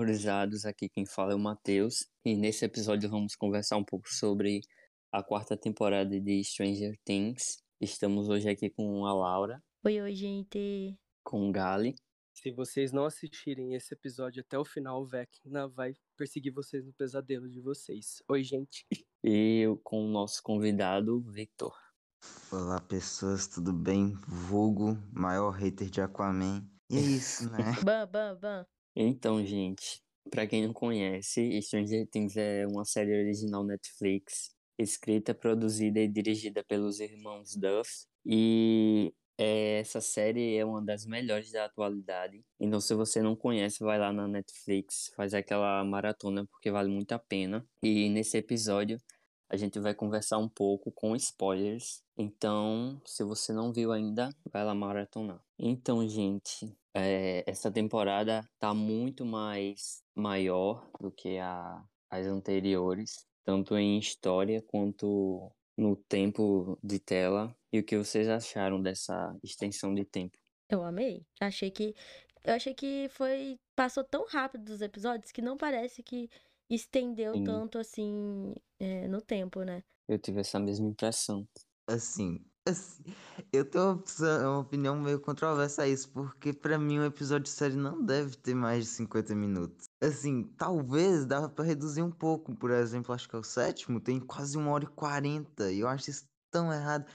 Horrorizados, aqui quem fala é o Matheus, e nesse episódio vamos conversar um pouco sobre a quarta temporada de Stranger Things. Estamos hoje aqui com a Laura, Oi, oi, gente. com o Gali, Se vocês não assistirem esse episódio até o final, o Vecna vai perseguir vocês no pesadelo de vocês. Oi, gente. e eu com o nosso convidado, Victor. Olá pessoas, tudo bem? Vulgo, maior hater de Aquaman. E é isso, né? Bam, bam, bam. Então, gente, pra quem não conhece, Stranger Things é uma série original Netflix, escrita, produzida e dirigida pelos irmãos Duff. E é, essa série é uma das melhores da atualidade. Então, se você não conhece, vai lá na Netflix, faz aquela maratona, porque vale muito a pena. E nesse episódio, a gente vai conversar um pouco com spoilers. Então, se você não viu ainda, vai lá maratonar. Então, gente, é, essa temporada tá muito mais maior do que a, as anteriores, tanto em história quanto no tempo de tela. E o que vocês acharam dessa extensão de tempo? Eu amei. Achei que. Eu achei que foi. Passou tão rápido dos episódios que não parece que estendeu Sim. tanto assim é, no tempo, né? Eu tive essa mesma impressão. Assim, assim, eu tenho uma, uma opinião meio controversa a isso, porque pra mim um episódio de série não deve ter mais de 50 minutos. Assim, talvez dava pra reduzir um pouco, por exemplo, acho que é o sétimo, tem quase uma hora e quarenta, e eu acho isso tão errado.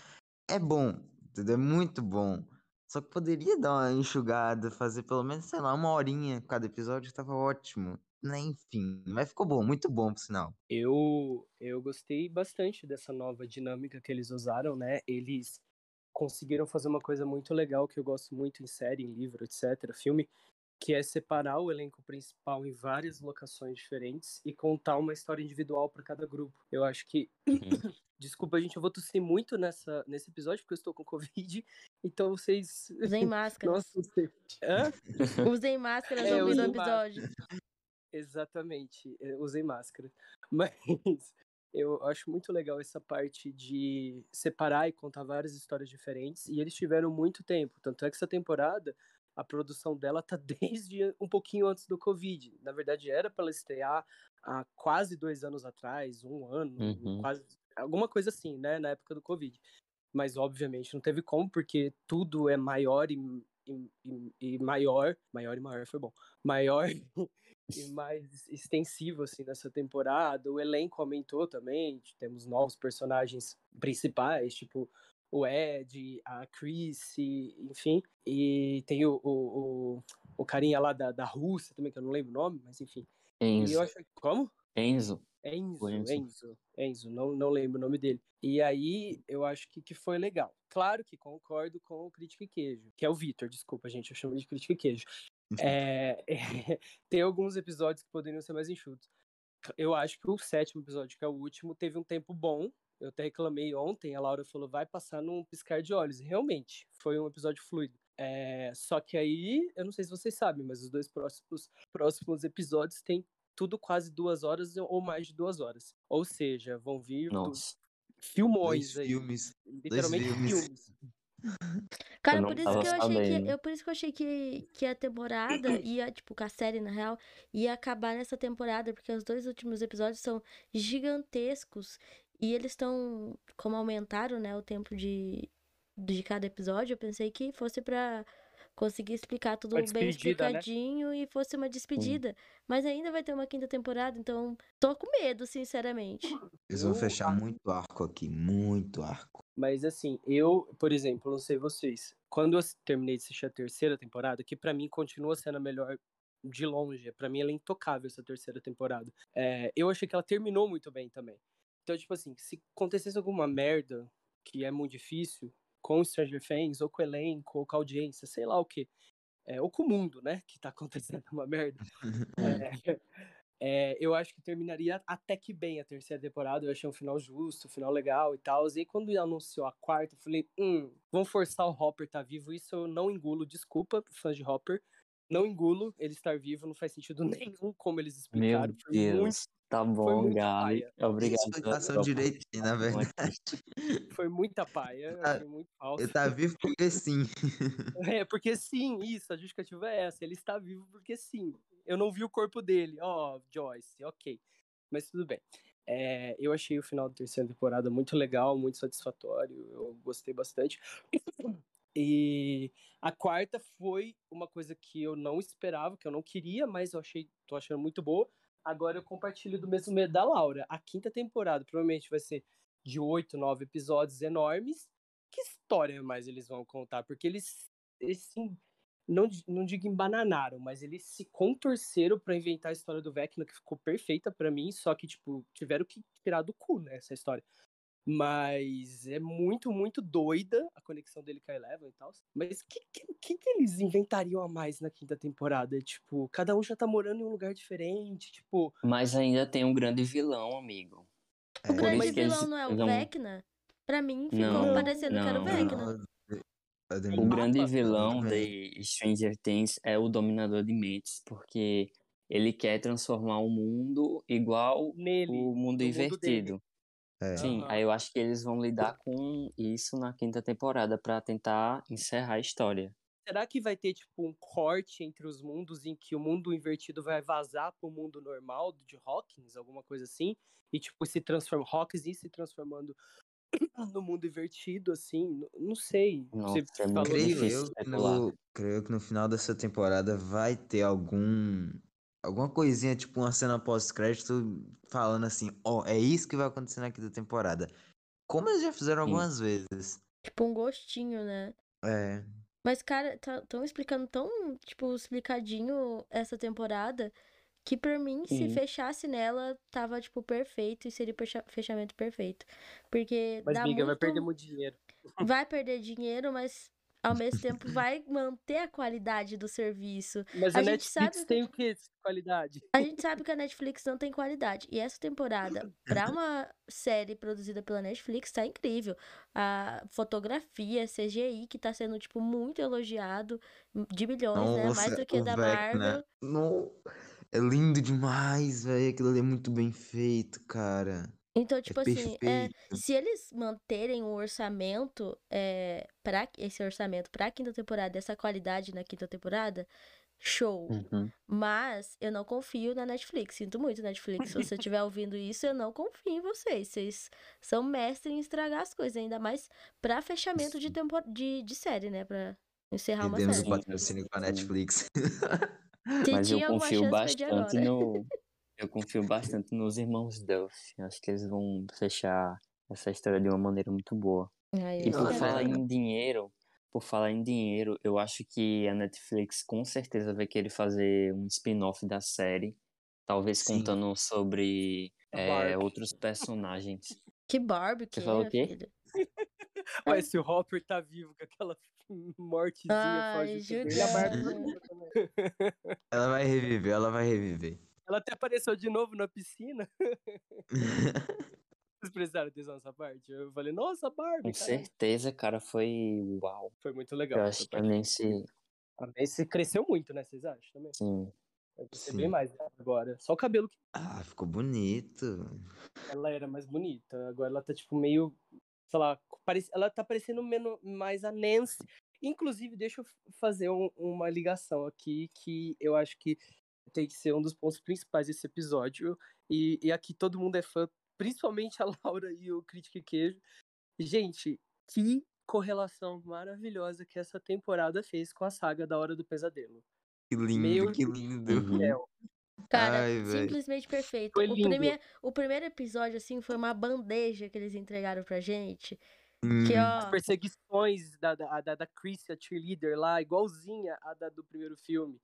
É bom, entendeu? É muito bom. Só que poderia dar uma enxugada, fazer pelo menos, sei lá, uma horinha cada episódio, tava ótimo. Né, Enfim, mas ficou bom, muito bom, por sinal. Eu, eu gostei bastante dessa nova dinâmica que eles usaram, né? Eles conseguiram fazer uma coisa muito legal que eu gosto muito em série, em livro, etc., filme, que é separar o elenco principal em várias locações diferentes e contar uma história individual para cada grupo. Eu acho que Desculpa, gente, eu vou tossir muito nessa, nesse episódio porque eu estou com Covid. Então vocês. Usem máscara. Nossa, você. Hã? Usem máscaras É, ouvindo o usem episódio. Exatamente, eu usei máscara. Mas eu acho muito legal essa parte de separar e contar várias histórias diferentes. E eles tiveram muito tempo. Tanto é que essa temporada, a produção dela tá desde um pouquinho antes do Covid. Na verdade, era para ela estrear há quase dois anos atrás, um ano, Uhum. quase. Alguma coisa assim, né? Na época do Covid. Mas, obviamente, não teve como, porque tudo é maior e, e, e- e maior. Maior e maior foi bom. Maior e mais extensivo assim nessa temporada. O elenco aumentou também, temos novos personagens principais, tipo o Ed, a Chrissy, enfim. E tem o, o, o, o carinha lá da, da Rússia também, que eu não lembro o nome, mas enfim. E Enzo. eu acho Como? Enzo. Enzo, O Enzo. Enzo, Enzo, não, não lembro o nome dele. E aí, eu acho que, que foi legal. Claro que concordo com o Crítica e Queijo, que é o Vitor, desculpa, gente, eu chamo de Crítica e Queijo. É, tem alguns episódios que poderiam ser mais enxutos. Eu acho que o sétimo episódio, que é o último, teve um tempo bom. Eu até reclamei ontem, a Laura falou, vai passar num piscar de olhos. Realmente, foi um episódio fluido. É, só que aí, eu não sei se vocês sabem, mas os dois próximos, próximos episódios têm tudo quase duas horas ou mais de duas horas. Ou seja, vão vir Nossa. filmões Dois aí. filmes. Literalmente filmes. filmes. Cara, por isso que eu achei que. Eu, por isso que eu achei que, que a temporada ia, tipo, que a série, na real, ia acabar nessa temporada, porque os dois últimos episódios são gigantescos e eles estão. Como aumentaram, né, o tempo de, de cada episódio, eu pensei que fosse pra conseguir explicar tudo bem né? explicadinho e fosse uma despedida. Mas ainda vai ter uma quinta temporada, então tô com medo, sinceramente. Eles vão fechar muito arco aqui, muito arco. Mas assim, eu, por exemplo, não sei vocês, quando eu terminei de assistir a terceira temporada, que pra mim continua sendo a melhor de longe, pra mim ela é intocável essa terceira temporada. É, eu achei que ela terminou muito bem também. Então, tipo assim, se acontecesse alguma merda, que é muito difícil, com Stranger Things, ou com o elenco, ou com a audiência, sei lá o quê. É, ou com o mundo, né? Que tá acontecendo uma merda. É, é, eu acho que terminaria até que bem a terceira temporada. Eu achei um final justo, um final legal e tal. E aí, quando anunciou a quarta, eu falei: hum, vão forçar o Hopper tá vivo. Isso eu não engulo, desculpa, fãs de Hopper. Não engulo ele estar vivo, não faz sentido nenhum como eles Meu explicaram. Foi Deus. muito, Tá bom, paia. Obrigado. Explicação tua direitinha, na verdade. foi muita paia, Ah, achei muito falso. Ele tá vivo porque sim. É, porque sim, isso, a justificativa é essa. Ele está vivo porque sim. Eu não vi o corpo dele. Ó, oh, Joyce, ok. Mas tudo bem. É, eu achei o final da terceira temporada muito legal, muito satisfatório. Eu gostei bastante. E a quarta foi uma coisa que eu não esperava, que eu não queria, mas eu achei, tô achando muito boa. Agora eu compartilho do mesmo medo da Laura. A quinta temporada provavelmente vai ser de oito, nove episódios enormes. Que história mais eles vão contar? Porque eles, eles sim, não, não digo embananaram, mas eles se contorceram para inventar a história do Vecna, que ficou perfeita para mim, só que, tipo, tiveram que tirar do cu, né, essa história. Mas é muito, muito doida a conexão dele com a Eleven e tal. Mas o que, que, que, eles inventariam a mais na quinta temporada? Tipo, cada um já tá morando em um lugar diferente, tipo... Mas ainda tem um grande vilão, amigo. O é. grande vilão eles... não é o vão... Vecna? Pra mim ficou não, parecendo não, que era o Vecna. O grande vilão de Stranger Things é o Dominador de Mentes, porque ele quer transformar o mundo igual Nele, o mundo invertido. É. Sim, aí eu acho que eles vão lidar com isso na quinta temporada para tentar encerrar a história. Será que vai ter tipo um corte entre os mundos em que o mundo invertido vai vazar pro mundo normal de Hawkins, alguma coisa assim, e tipo se transforma Hawkins e se transformando no mundo invertido assim, não sei. Nossa, Você é creio eu que no, creio que no final dessa temporada vai ter algum alguma coisinha, tipo uma cena pós-crédito falando assim, ó, oh, é isso que vai acontecer na quinta temporada. Como eles já fizeram Sim. algumas vezes. Tipo um gostinho, né? É. Mas, cara, tão tá, explicando tão, tipo, explicadinho essa temporada que pra mim, Sim. se fechasse nela, tava, tipo, perfeito e seria fechamento perfeito. Porque. Mas, dá amiga, muito... vai perder muito dinheiro. Vai perder dinheiro, mas ao mesmo tempo vai manter a qualidade do serviço. Mas a, a Netflix sabe... tem o que qualidade? A gente sabe que a Netflix não tem qualidade. E essa temporada, para uma série produzida pela Netflix, tá incrível. A fotografia, CGI, que tá sendo, tipo, muito elogiado, de milhões, Nossa, né? Mais do que da Marvel. Né? No... É lindo demais, velho. Aquilo ali é muito bem feito, cara. Então, tipo é assim, é, se eles manterem o orçamento, é, para esse orçamento pra quinta temporada, essa qualidade na quinta temporada, show. Uhum. Mas eu não confio na Netflix. Sinto muito, Netflix. Se você estiver ouvindo isso, eu não confio em vocês. Vocês são mestres em estragar as coisas, ainda mais pra fechamento de, tempo, de, de série, né? Pra encerrar uma Perdemos série. o patrocínio com a Netflix. Mas eu confio bastante no. Eu confio bastante nos irmãos Duff. Acho que eles vão fechar essa história de uma maneira muito boa. Ai, e por falar em dinheiro, por falar em dinheiro, eu acho que a Netflix com certeza vai querer fazer um spin-off da série, talvez Sim. contando sobre é, outros personagens. Que Barbie que Você falou o quê? Ué, se o Hopper tá vivo com aquela mortezinha, Ai, foge. Ela vai reviver, ela vai reviver. Ela até apareceu de novo na piscina. Vocês prestaram atenção nessa parte? Eu falei, nossa, Barbie. Com certeza, cara, foi uau. Foi muito legal. Eu acho que a Nancy. A Nancy cresceu muito, né? Vocês acham também? Sim. Vai ser bem mais agora. Só o cabelo que. Ah, ficou bonito. Ela era mais bonita. Agora ela tá, tipo, meio. Sei lá, ela tá parecendo menos, mais a Nancy. Inclusive, deixa eu fazer um, uma ligação aqui que eu acho que tem que ser um dos pontos principais desse episódio. E, e aqui todo mundo é fã, principalmente a Laura e o Critique Queijo. Gente, que correlação maravilhosa que essa temporada fez com a saga da Hora do Pesadelo. Que lindo, Meu que lindo. Céu. Cara, Ai, simplesmente perfeito. O, primeir, o primeiro episódio, assim, foi uma bandeja que eles entregaram pra gente. Hum. Que, ó... As perseguições da, da, da, da Chris, a cheerleader lá, igualzinha a da do primeiro filme.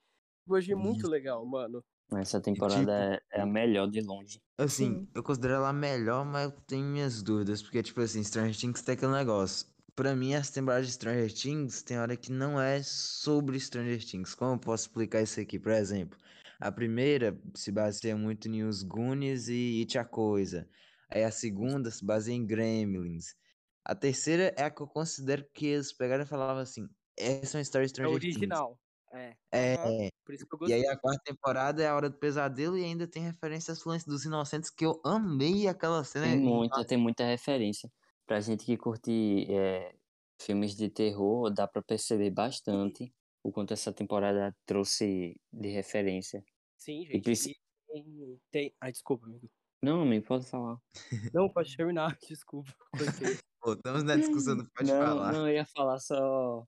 Eu achei muito legal, mano. Essa temporada tipo, é, é, a melhor de longe. Assim, Sim. eu considero ela a melhor, mas eu tenho minhas dúvidas. Porque, tipo assim, Stranger Things tem aquele negócio. Pra mim, essa temporada de Stranger Things tem hora que não é sobre Stranger Things. Como eu posso explicar isso aqui? Por exemplo, a primeira se baseia muito em Os Goonies e It a Coisa. Aí a segunda se baseia em Gremlins. A terceira é a que eu considero que eles pegaram e falavam assim: essa é uma história de Stranger é original. Things. É. É. Por isso que eu gostei. E aí a quarta temporada é a Hora do Pesadelo e ainda tem referência às Fluências dos Inocentes, que eu amei aquela cena. Tem muita, tem muita referência. Pra gente que curte é, filmes de terror, dá pra perceber bastante o quanto essa temporada trouxe de referência. Sim, gente. preci- E tem, tem... Ai, desculpa, amigo. Não, amigo, pode falar. Não, pode terminar, desculpa. estamos na discussão, não pode não, falar. não, eu ia falar só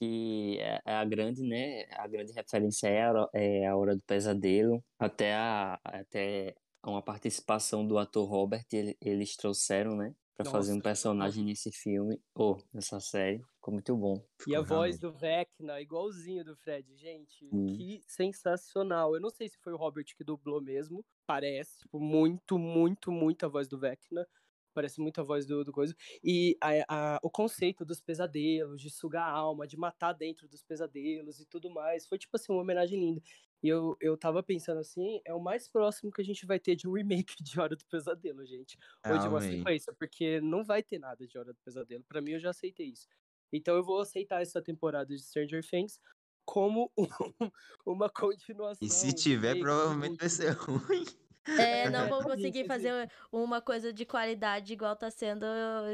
que é é a grande, né? A grande referência é a, Hora- é a Hora do Pesadelo. Até, a, até uma participação do ator Robert, ele- eles trouxeram, né? Pra fazer um personagem nesse filme, ou nessa série. Ficou muito bom. E a voz do Vecna, igualzinho do Fred, gente. Hum. Que sensacional. Eu não sei se foi o Robert que dublou mesmo. Parece, tipo, muito, muito, muito a voz do Vecna. Parece muito a voz do, do coisa. E a- a- o conceito dos pesadelos, de sugar a alma, de matar dentro dos pesadelos e tudo mais. Foi, tipo assim, uma homenagem linda. E eu, eu tava pensando assim, é o mais próximo que a gente vai ter de um remake de Hora do Pesadelo, gente. Ou de uma sequência, porque não vai ter nada de Hora do Pesadelo. Pra mim, eu já aceitei isso. Então eu vou aceitar essa temporada de Stranger Things como um- uma continuação. E se tiver, provavelmente vai ser ruim. É, não vou Exatamente, conseguir assim. fazer uma coisa de qualidade igual tá sendo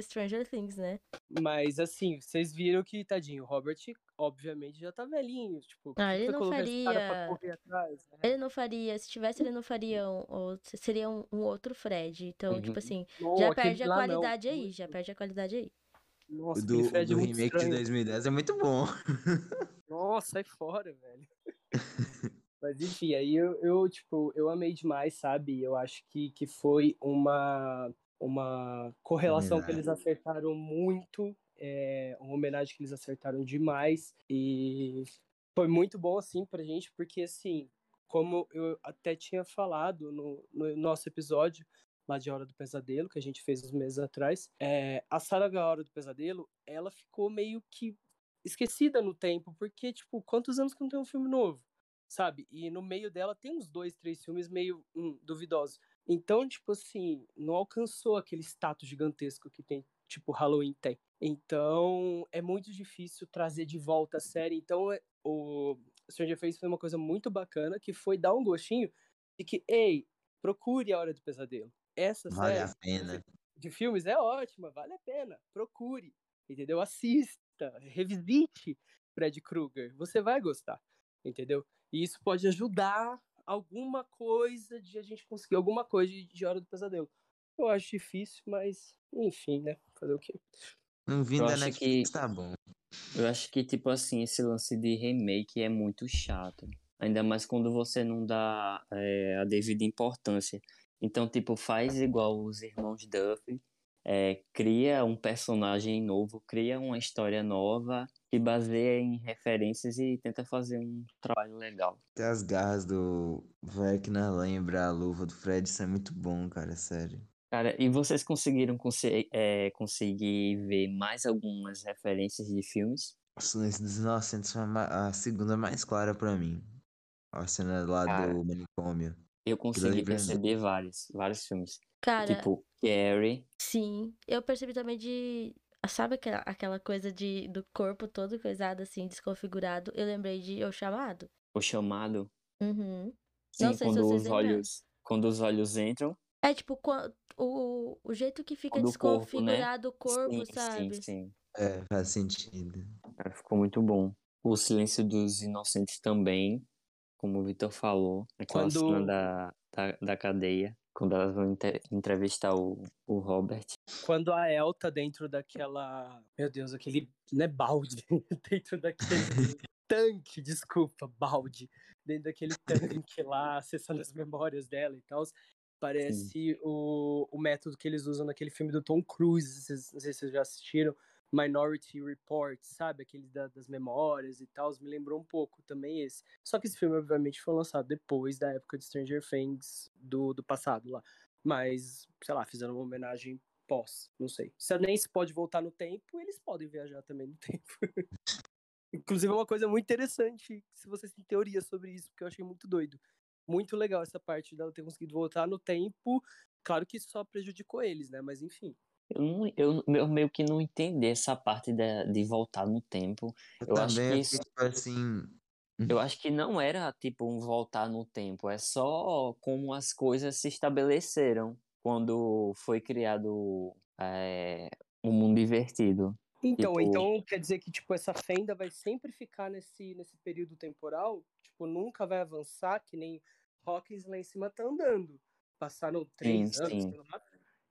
Stranger Things, né? Mas assim, vocês viram que, tadinho, o Robert, obviamente, já tá velhinho. Tipo, Ah, ele foi não faria- correr atrás, né? Ele não faria, se tivesse, ele não faria um, ou seria um, um outro Fred. Então, Uhum. tipo assim, Não, já perde a lá não, qualidade aí, muito. já perde a qualidade aí. Nossa, O do, o Fred é do muito remake de estranho. 2010 é muito bom. Nossa, sai fora, velho. Mas enfim, aí eu, eu, tipo, eu amei demais, sabe? Eu acho que, que foi uma, uma correlação que eles acertaram muito, é, uma homenagem que eles acertaram demais. E foi muito bom, assim, pra gente, porque, assim, como eu até tinha falado no, no nosso episódio lá de Hora do Pesadelo, que a gente fez uns meses atrás, é, a da Hora do Pesadelo, ela ficou meio que esquecida no tempo, porque, tipo, quantos anos que não tem um filme novo? Sabe? E no meio dela tem uns dois, três filmes meio hum, duvidosos. Então, tipo assim, não alcançou aquele status gigantesco que tem, tipo, Halloween tem. Então, é muito difícil trazer de volta a série. Então, é- o Stranger Things foi uma coisa muito bacana, que foi dar um gostinho de que, ei, procure a Hora do Pesadelo. Essa Vale série a pena. de filmes é ótima, vale a pena. Procure, entendeu? Assista, revisite Fred Krueger. Você vai gostar, entendeu? E isso pode ajudar alguma coisa de a gente conseguir alguma coisa de, de Hora do Pesadelo. Eu acho difícil, mas enfim, né? Fazer o quê? Um vindo da Netflix que- tá bom. Eu acho que, tipo assim, esse lance de remake é muito chato. Ainda mais quando você não dá é, a devida importância. Então, tipo, faz igual os irmãos Duff, é, cria um personagem novo, cria uma história nova, que baseia em referências e tenta fazer um trabalho legal. Até as garras do Vecna lembra a luva do Fred, isso é muito bom, cara, sério. Cara, e vocês conseguiram conse- é, conseguir ver mais algumas referências de filmes? O Silêncio dos Inocentes foi a segunda mais clara pra mim. A cena lá Cara, do manicômio. Eu consegui perceber vários, vários filmes. Cara, Tipo, Carrie, sim. Eu percebi também de. Sabe aquela, aquela coisa de, do corpo todo coisado assim, desconfigurado? Eu lembrei de O Chamado. O Chamado. Uhum. Sim, Não sei se quando vocês os olhos, quando os olhos entram. É tipo, o, o jeito que fica Do corpo, né? desconfigurado o corpo, sim, sabe? sim, sim. É, faz sentido. Cara, ficou muito bom. O Silêncio dos Inocentes também, como o Vitor falou, aquela Quando- cena da, da, da cadeia, quando elas vão entrevistar o, o Robert. Quando a El tá dentro daquela. Meu Deus, aquele. Não é balde. dentro daquele tanque, desculpa, balde. Dentro daquele tanque lá, acessando as memórias dela e tal. Parece o, o método que eles usam naquele filme do Tom Cruise. Não sei se vocês já assistiram. Minority Report, sabe? Aquele da- das memórias e tal. Me lembrou um pouco também esse. Só que esse filme, obviamente, foi lançado depois da época de Stranger Things do, do passado lá. Mas, sei lá, fizeram uma homenagem pós, não sei. Se nem se pode voltar no tempo, eles podem viajar também no tempo. Inclusive é uma coisa muito interessante, se vocês têm teorias sobre isso, porque eu achei muito doido. Muito legal essa parte dela ter conseguido voltar no tempo. Claro que isso só prejudicou eles, né? Mas enfim. Eu, não, eu, eu meio que não entendi essa parte da- de voltar no tempo. Eu, Eu acho que eu isso- tipo assim. Eu acho que não era tipo um voltar no tempo, é só como as coisas se estabeleceram quando foi criado é, o mundo invertido. Então, Tipo- então quer dizer que tipo essa fenda vai sempre ficar nesse nesse período temporal, tipo, nunca vai avançar que nem Hawkins lá em cima tá andando. Passaram três Sim, anos, sim. sei lá.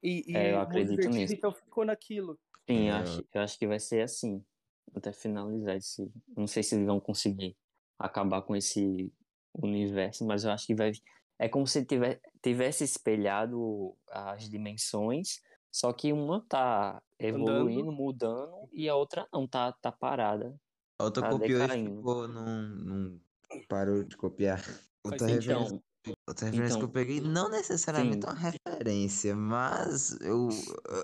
E, e É, eu acredito nisso. então ficou naquilo. Sim, eu É. acho, eu acho que vai ser assim. Até finalizar esse. Não sei se eles vão conseguir acabar com esse universo, mas eu acho que vai. É como se tiver, tivesse espelhado as dimensões, só que uma tá evoluindo, mudando, e a outra não, tá, tá parada. A outra Tá copiou e ficou, não, não parou de copiar. Outra Então, outra referência que eu então, peguei, não necessariamente sim. uma referência, mas eu,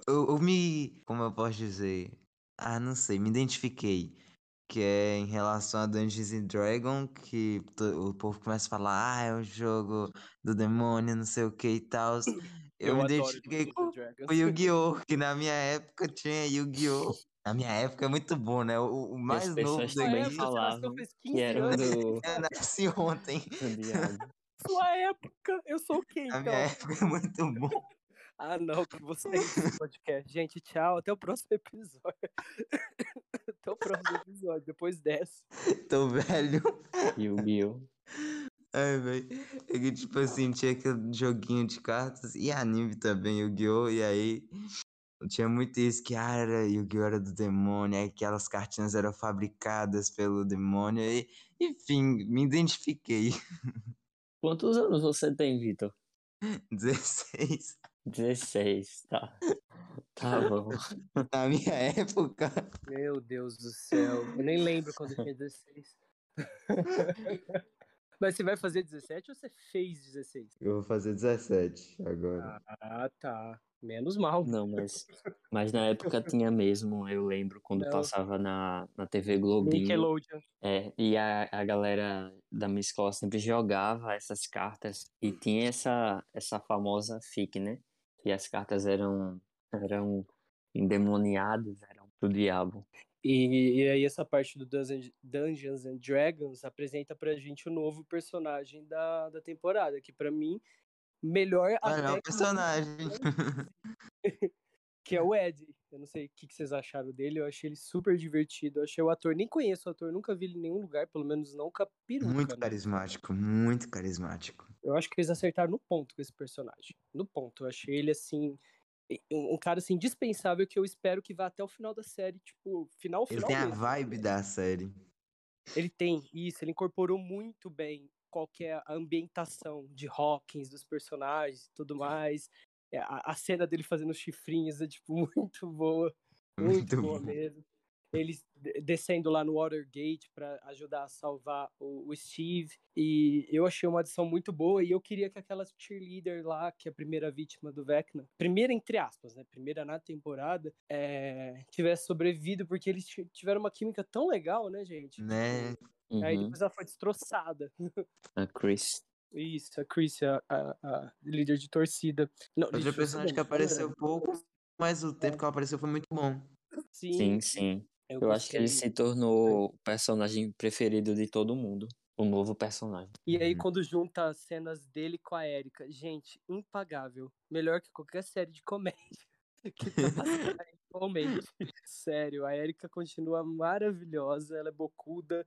eu, eu me, como eu posso dizer, ah, não sei, me identifiquei. Que é em relação a Dungeons and Dragons, que to- o povo começa a falar, ah, é um jogo do demônio, não sei o que e tal. Eu, Eu, me identifiquei com o Yu-Gi-Oh! Que na minha época tinha Yu-Gi-Oh! Na minha época é muito bom, né? O, o as mais novo também daqui falavam faz que 15 eram anos. do, eu nasci ontem. Sua época, eu sou o quê, então? minha época é muito bom. Ah, não, que você é esse podcast. Gente, tchau. Até o próximo episódio. até o próximo episódio. Depois dessa. Tô velho. Yu-Gi-Oh! Ai, velho. É que, tipo assim, tinha aquele joguinho de cartas e anime também, Yu-Gi-Oh! E aí tinha muito isso que ah, era Yu-Gi-Oh! era do demônio, aí aquelas cartinhas eram fabricadas pelo demônio. E, enfim, me identifiquei. Quantos anos você tem, Vitor? 16. 16, tá. Tá bom. Na minha época. Meu Deus do céu. Eu nem lembro quando eu tinha 16. Mas você vai fazer 17 ou você fez 16? Eu vou fazer 17 agora. Ah, tá. Menos mal. Não, mas, mas na época tinha mesmo, eu lembro, quando Não. passava na, na TV Globinho. Nickelodeon. É, e a, a galera da minha escola sempre jogava essas cartas e tinha essa, essa famosa FIC, né? E as cartas eram, eram endemoniadas, eram do diabo. E, e aí essa parte do Dungeons and Dragons apresenta pra gente o novo personagem da, da temporada, que pra mim, melhor Olha, é o personagem. que é o Ed. Eu não sei o que que vocês acharam dele, eu achei ele super divertido. Eu achei o ator, nem conheço o ator, nunca vi ele em nenhum lugar, pelo menos não com a peruca. Muito né? carismático, muito carismático. Eu acho que eles acertaram no ponto com esse personagem. No ponto. Eu achei ele, assim, um cara, assim, dispensável que eu espero que vá até o final da série, tipo, final, Ele final tem a mesmo. vibe da série. Ele tem isso, ele incorporou muito bem qualquer ambientação de Hawkins, dos personagens e tudo mais. É, A, a cena dele fazendo os chifrinhos é, tipo, muito boa. Muito, Muito boa bom. mesmo. Ele de- descendo lá no Watergate pra ajudar a salvar o, o Steve. E eu achei uma adição muito boa. E eu queria que aquela cheerleader lá, que é a primeira vítima do Vecna, primeira entre aspas, né? Primeira na temporada, é, tivesse sobrevivido, porque eles ti- tiveram uma química tão legal, né, gente? Né? Aí Uhum. depois ela foi destroçada. A Chris. Isso, a Chris, a, a- a líder de torcida. Não, Outra personagem que apareceu pouco, mas o tempo que ela apareceu foi muito bom. Sim, Sim, sim. Eu, Eu acho que ele se tornou o personagem preferido de todo mundo. O novo personagem. E aí, Uhum. quando junta as cenas dele com a Erika, gente, impagável. Melhor que qualquer série de comédia que tá passando atualmente. Sério, a Erika continua maravilhosa, ela é bocuda,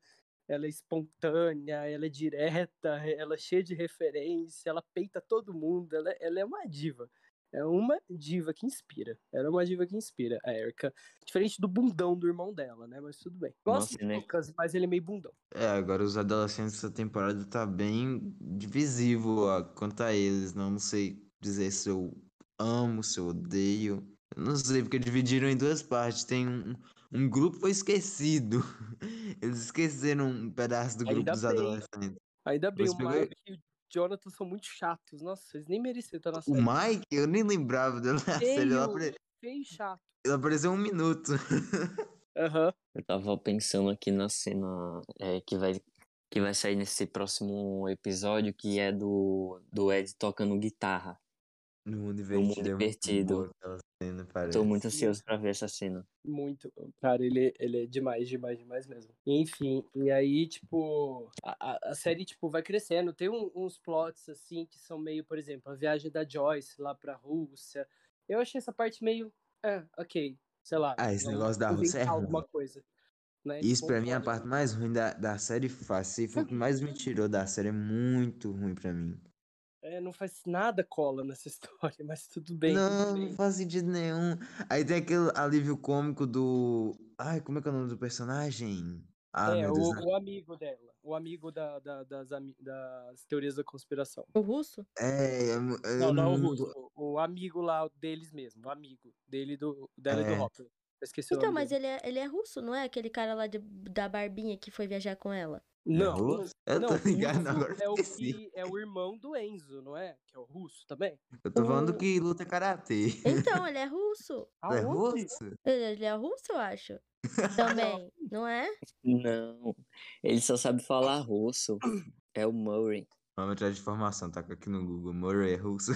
ela é espontânea, ela é direta, ela é cheia de referência, ela peita todo mundo, ela, ela é uma diva. É uma diva que inspira. Ela é uma diva que inspira, a Erika. Diferente do bundão do irmão dela, né? Mas tudo bem. Gosto Nossa, do né? Lucas, mas ele é meio bundão. É, agora os adolescentes dessa temporada tá bem divisivo ó, quanto a eles. Não sei dizer se eu amo, se eu odeio. Eu não sei, porque dividiram em duas partes. Tem um, um grupo foi esquecido. Eles esqueceram um pedaço do grupo Ainda dos bem. adolescentes. Ainda bem, Você o pegou- e o Jonathan são muito chatos. Nossa, eles nem mereciam estar na O série. Mike, eu nem lembrava dele na série. Ele, Feio, apare- feio e chato. ele apareceu um minuto. Aham. Eu tava pensando aqui na cena é, que, vai, que vai sair nesse próximo episódio, que é do, do Ed tocando guitarra. No mundo mundo invertido. é muito boa. Tô muito ansioso pra ver essa cena. Muito. Cara, ele, ele é demais, demais, demais mesmo. Enfim, e aí, tipo, a, a- série, tipo, vai crescendo. Tem um- uns plots, assim, que são meio, por exemplo, a viagem da Joyce lá pra Rússia. Eu achei essa parte meio. É, ok. Sei lá. Ah, esse negócio da Rússia é ruim. alguma coisa. Né? Isso pra mim é a parte mais ruim da, da série fácil. Foi o que mais me tirou da série. É muito ruim pra mim. É, não faz nada cola nessa história, mas tudo bem. Não, tudo não bem. faz sentido nenhum. Aí tem aquele alívio cômico do. Ai, como é que é o nome do personagem? Ah, é, meu Deus. o, o amigo dela. O amigo da, da- das, das teorias da conspiração. O russo? É, eu, eu Não, não o não- russo. O, o amigo lá deles mesmo. O amigo dele, do, dela e do É. Hopper. Esqueci o Então, nome mas ele é, ele é russo, não é? Aquele cara lá de- da barbinha que foi viajar com ela. Não, russo? Eu não, tô ligado, russo agora é o, que, é o irmão do Enzo, não é? Que é o russo também. Eu tô falando o- que luta karatê. Então, ele é russo. É Aonde? russo? Ele, ele é russo, eu acho. Também, não é? Não, ele só sabe falar russo. É o Murray. Vamos atrás de informação, tá aqui no Google. Murray é russo.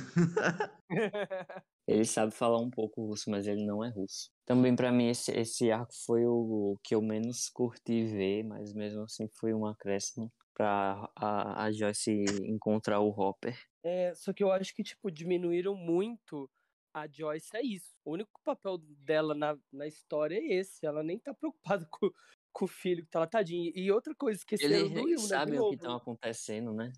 Ele sabe falar um pouco russo, mas ele não é russo. Também pra mim esse, esse arco foi o que eu menos curti ver, mas mesmo assim foi um acréscimo pra a, a Joyce encontrar o Hopper. É, só que eu acho que, tipo, diminuíram muito a Joyce é isso. O único papel dela na, na história é esse. Ela nem tá preocupada com, com o filho que tá lá, tadinho. E outra coisa, esqueceram Eles do Will, né? sabem o que estão acontecendo, né?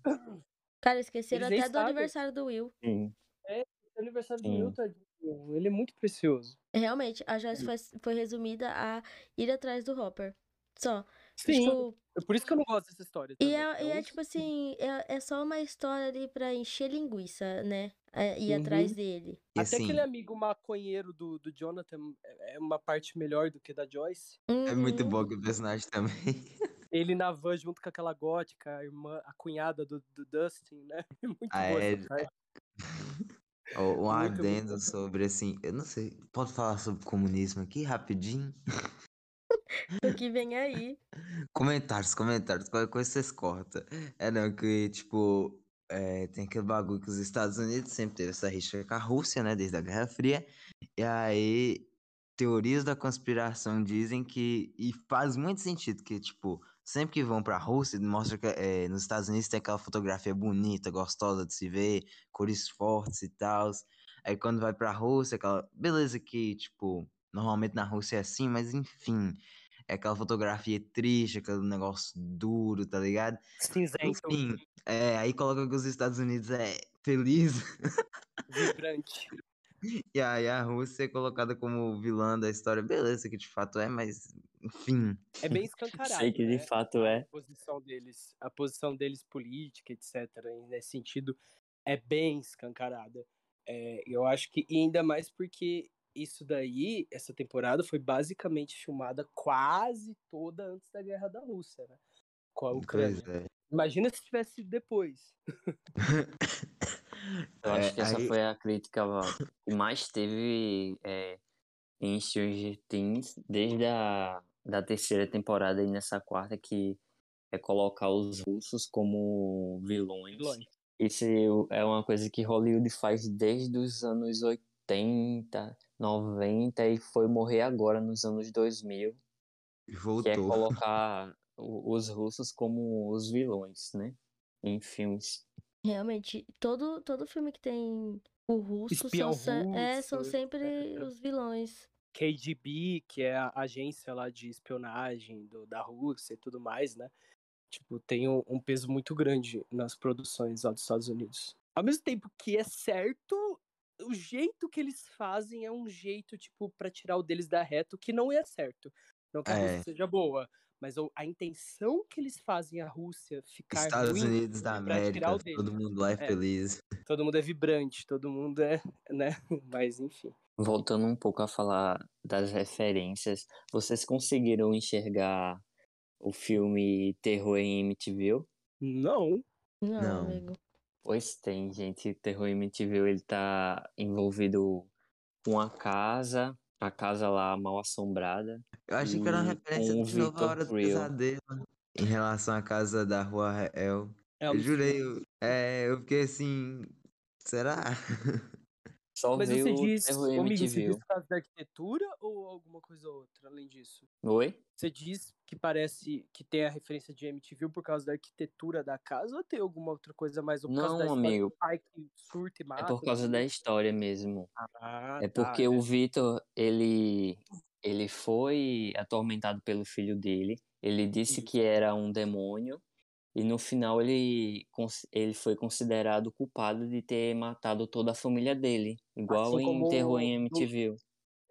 Cara, esqueceram Eles até do sabem. aniversário do Will. Sim. É o aniversário do Sim. Will, tadinho. Ele é muito precioso. Realmente, a Joyce foi, foi resumida a ir atrás do Hopper. Só. Sim, Tipo, é por isso que eu não gosto dessa história. e é, e é um- tipo assim, é, é só uma história ali pra encher linguiça, né? É, ir Uhum. atrás dele. E Até assim, aquele amigo maconheiro do, do Jonathan é é uma parte melhor do que da Joyce. é muito Uhum. bom que o personagem também. Ele na van junto com aquela gótica, a irmã, a cunhada do, do Dustin, né? Muito Ah, boa é. Um adendo sobre assim, eu não sei, pode falar sobre comunismo aqui rapidinho? O que vem aí. Comentários, comentários, qualquer coisa vocês cortam. É não, que tipo, é, tem aquele bagulho que os Estados Unidos sempre teve essa rixa com a Rússia, né, desde a Guerra Fria. E aí, teorias da conspiração dizem que, e faz muito sentido, que tipo, sempre que vão pra Rússia, mostra que é, nos Estados Unidos tem aquela fotografia bonita, gostosa de se ver, cores fortes e tal. Aí quando vai pra Rússia, aquela. Beleza que, tipo, normalmente na Rússia é assim, mas enfim. É aquela fotografia triste, aquele negócio duro, tá ligado? Cinzento, Enfim, é, aí coloca que os Estados Unidos é feliz. vibrante. E aí a Rússia é colocada como vilã da história. Beleza, que de fato é, mas enfim. É bem escancarado. Sei que de né? fato é. A posição deles, a posição deles política, etc. Nesse sentido, é bem escancarada. É, eu acho que e ainda mais porque isso daí, essa temporada foi basicamente filmada quase toda antes da guerra da Rússia, né? Com a Ucrânia. É. Imagina se tivesse sido depois. Eu acho É, que essa aí- foi a crítica que mais teve é, em Stranger Things desde a da terceira temporada e nessa quarta, que é colocar os russos como vilões. Vilões. Isso é uma coisa que Hollywood faz desde os anos 80, 90 e foi morrer agora nos anos 2000, que é Voltou. colocar os russos como os vilões, né? Em filmes. Realmente, todo, todo filme que tem o russo são, é, russo, são sempre etc. os vilões. KGB, que é a agência lá de espionagem do, da Rússia e tudo mais, né? Tipo, tem um, um peso muito grande nas produções lá dos Estados Unidos. Ao mesmo tempo que é certo, o jeito que eles fazem é um jeito, tipo, pra tirar o deles da reta, o que não é certo. Não que a É. Rússia seja boa, mas a intenção que eles fazem a Rússia ficar Estados ruim, Unidos da o América, todo mundo lá é, É. feliz. todo mundo é vibrante, todo mundo é, né? Mas enfim. Voltando um pouco a falar das referências, vocês conseguiram enxergar o filme Terror em MTV? Não. Não, Não. amigo. Pois tem, gente. Terror em MTV, ele tá envolvido com a casa, a casa lá mal assombrada. Eu achei que era uma referência com o de Nova Victor Hora do Creel. Pesadelo. Em relação à casa da Rua Real. É Eu jurei, eu, é, eu fiquei assim. Será? Só Mas veio você diz, Miguel, você diz por causa da arquitetura ou alguma coisa outra além disso? Oi? Você diz que parece que tem a referência de MTV por causa da arquitetura da casa ou tem alguma outra coisa mais? Ou Não, amigo. pai que surta e mata? É por causa tudo? da história mesmo. Ah, É tá, porque é. o Vitor, ele, ele foi atormentado pelo filho dele. Ele disse que era um demônio E no final ele, ele foi considerado culpado de ter matado toda a família dele. Igual Assim em Terror em MTV.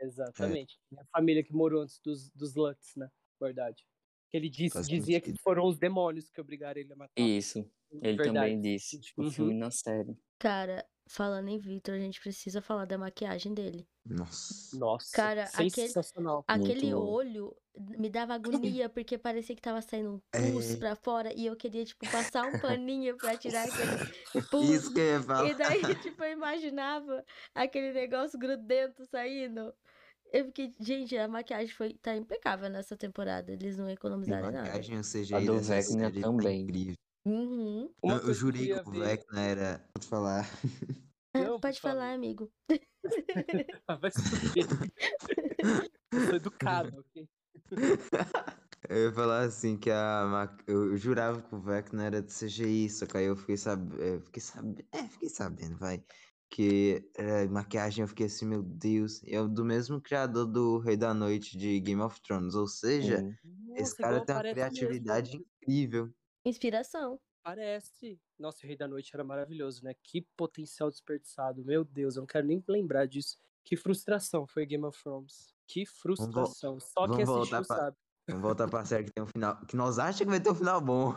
Exatamente. A família que morou antes dos, dos Lutz, né? Verdade. Que ele disse, Faz dizia que foram os demônios que obrigaram ele a matar. Isso, ele Verdade. também disse. Uhum. filme na série. Cara, falando em Victor, a gente precisa falar da maquiagem dele. Nossa. Nossa, Cara, aquele- sensacional. Aquele olho me dava agonia, porque parecia que tava saindo um pus É. pra fora e eu queria, tipo, passar um paninho pra tirar aquele pus. Isso que eu ia falar. E daí, tipo, eu imaginava aquele negócio grudento saindo. Eu fiquei, gente, a maquiagem foi, tá impecável nessa temporada. Eles não A economizaram em nada. maquiagem, ou seja, A do Vecna tá também. incrível. Uhum. Eu eu jurei que o Vecna era. Pode falar. Ah, Não, por pode falar, amigo. Ah, Vai sou educado, ok? Eu ia falar assim que a eu jurava que o Vecna era de CGI, só que aí eu fiquei sabendo, fiquei sabendo, é, fiquei sabendo, vai, que era maquiagem, eu fiquei assim, meu Deus, é o do mesmo criador do Rei da Noite de Game of Thrones, ou seja, esse Nossa, cara tem uma mesmo. criatividade incrível. Inspiração. Parece. Nossa, o Rei da Noite era maravilhoso, né? Que potencial desperdiçado. Meu Deus, eu não quero nem lembrar disso. Que frustração foi Game of Thrones. Que frustração. Só quem vamos voltar assistiu pra- sabe. Vamos voltar pra série que tem um final, que nós achamos que vai ter um final bom.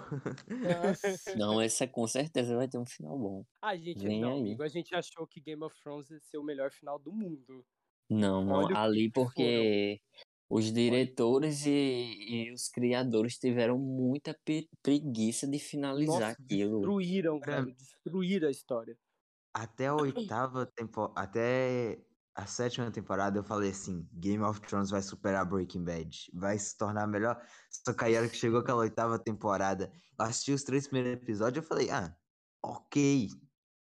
Nossa. Não, essa com certeza vai ter um final bom. Ah, gente, Vem não, aí. amigo. A gente achou que Game of Thrones ia ser o melhor final do mundo. Não, não, Olha ali que foram. porque os diretores e, e os criadores tiveram muita pe- preguiça de finalizar Nossa, aquilo. destruíram, Pra- velho. Destruíram a história. Até a oitava temporada, até a sétima temporada eu falei assim, Game of Thrones vai superar Breaking Bad, vai se tornar melhor. Só que aí a hora que chegou aquela oitava temporada, eu assisti os três primeiros episódios eu falei, ah, ok,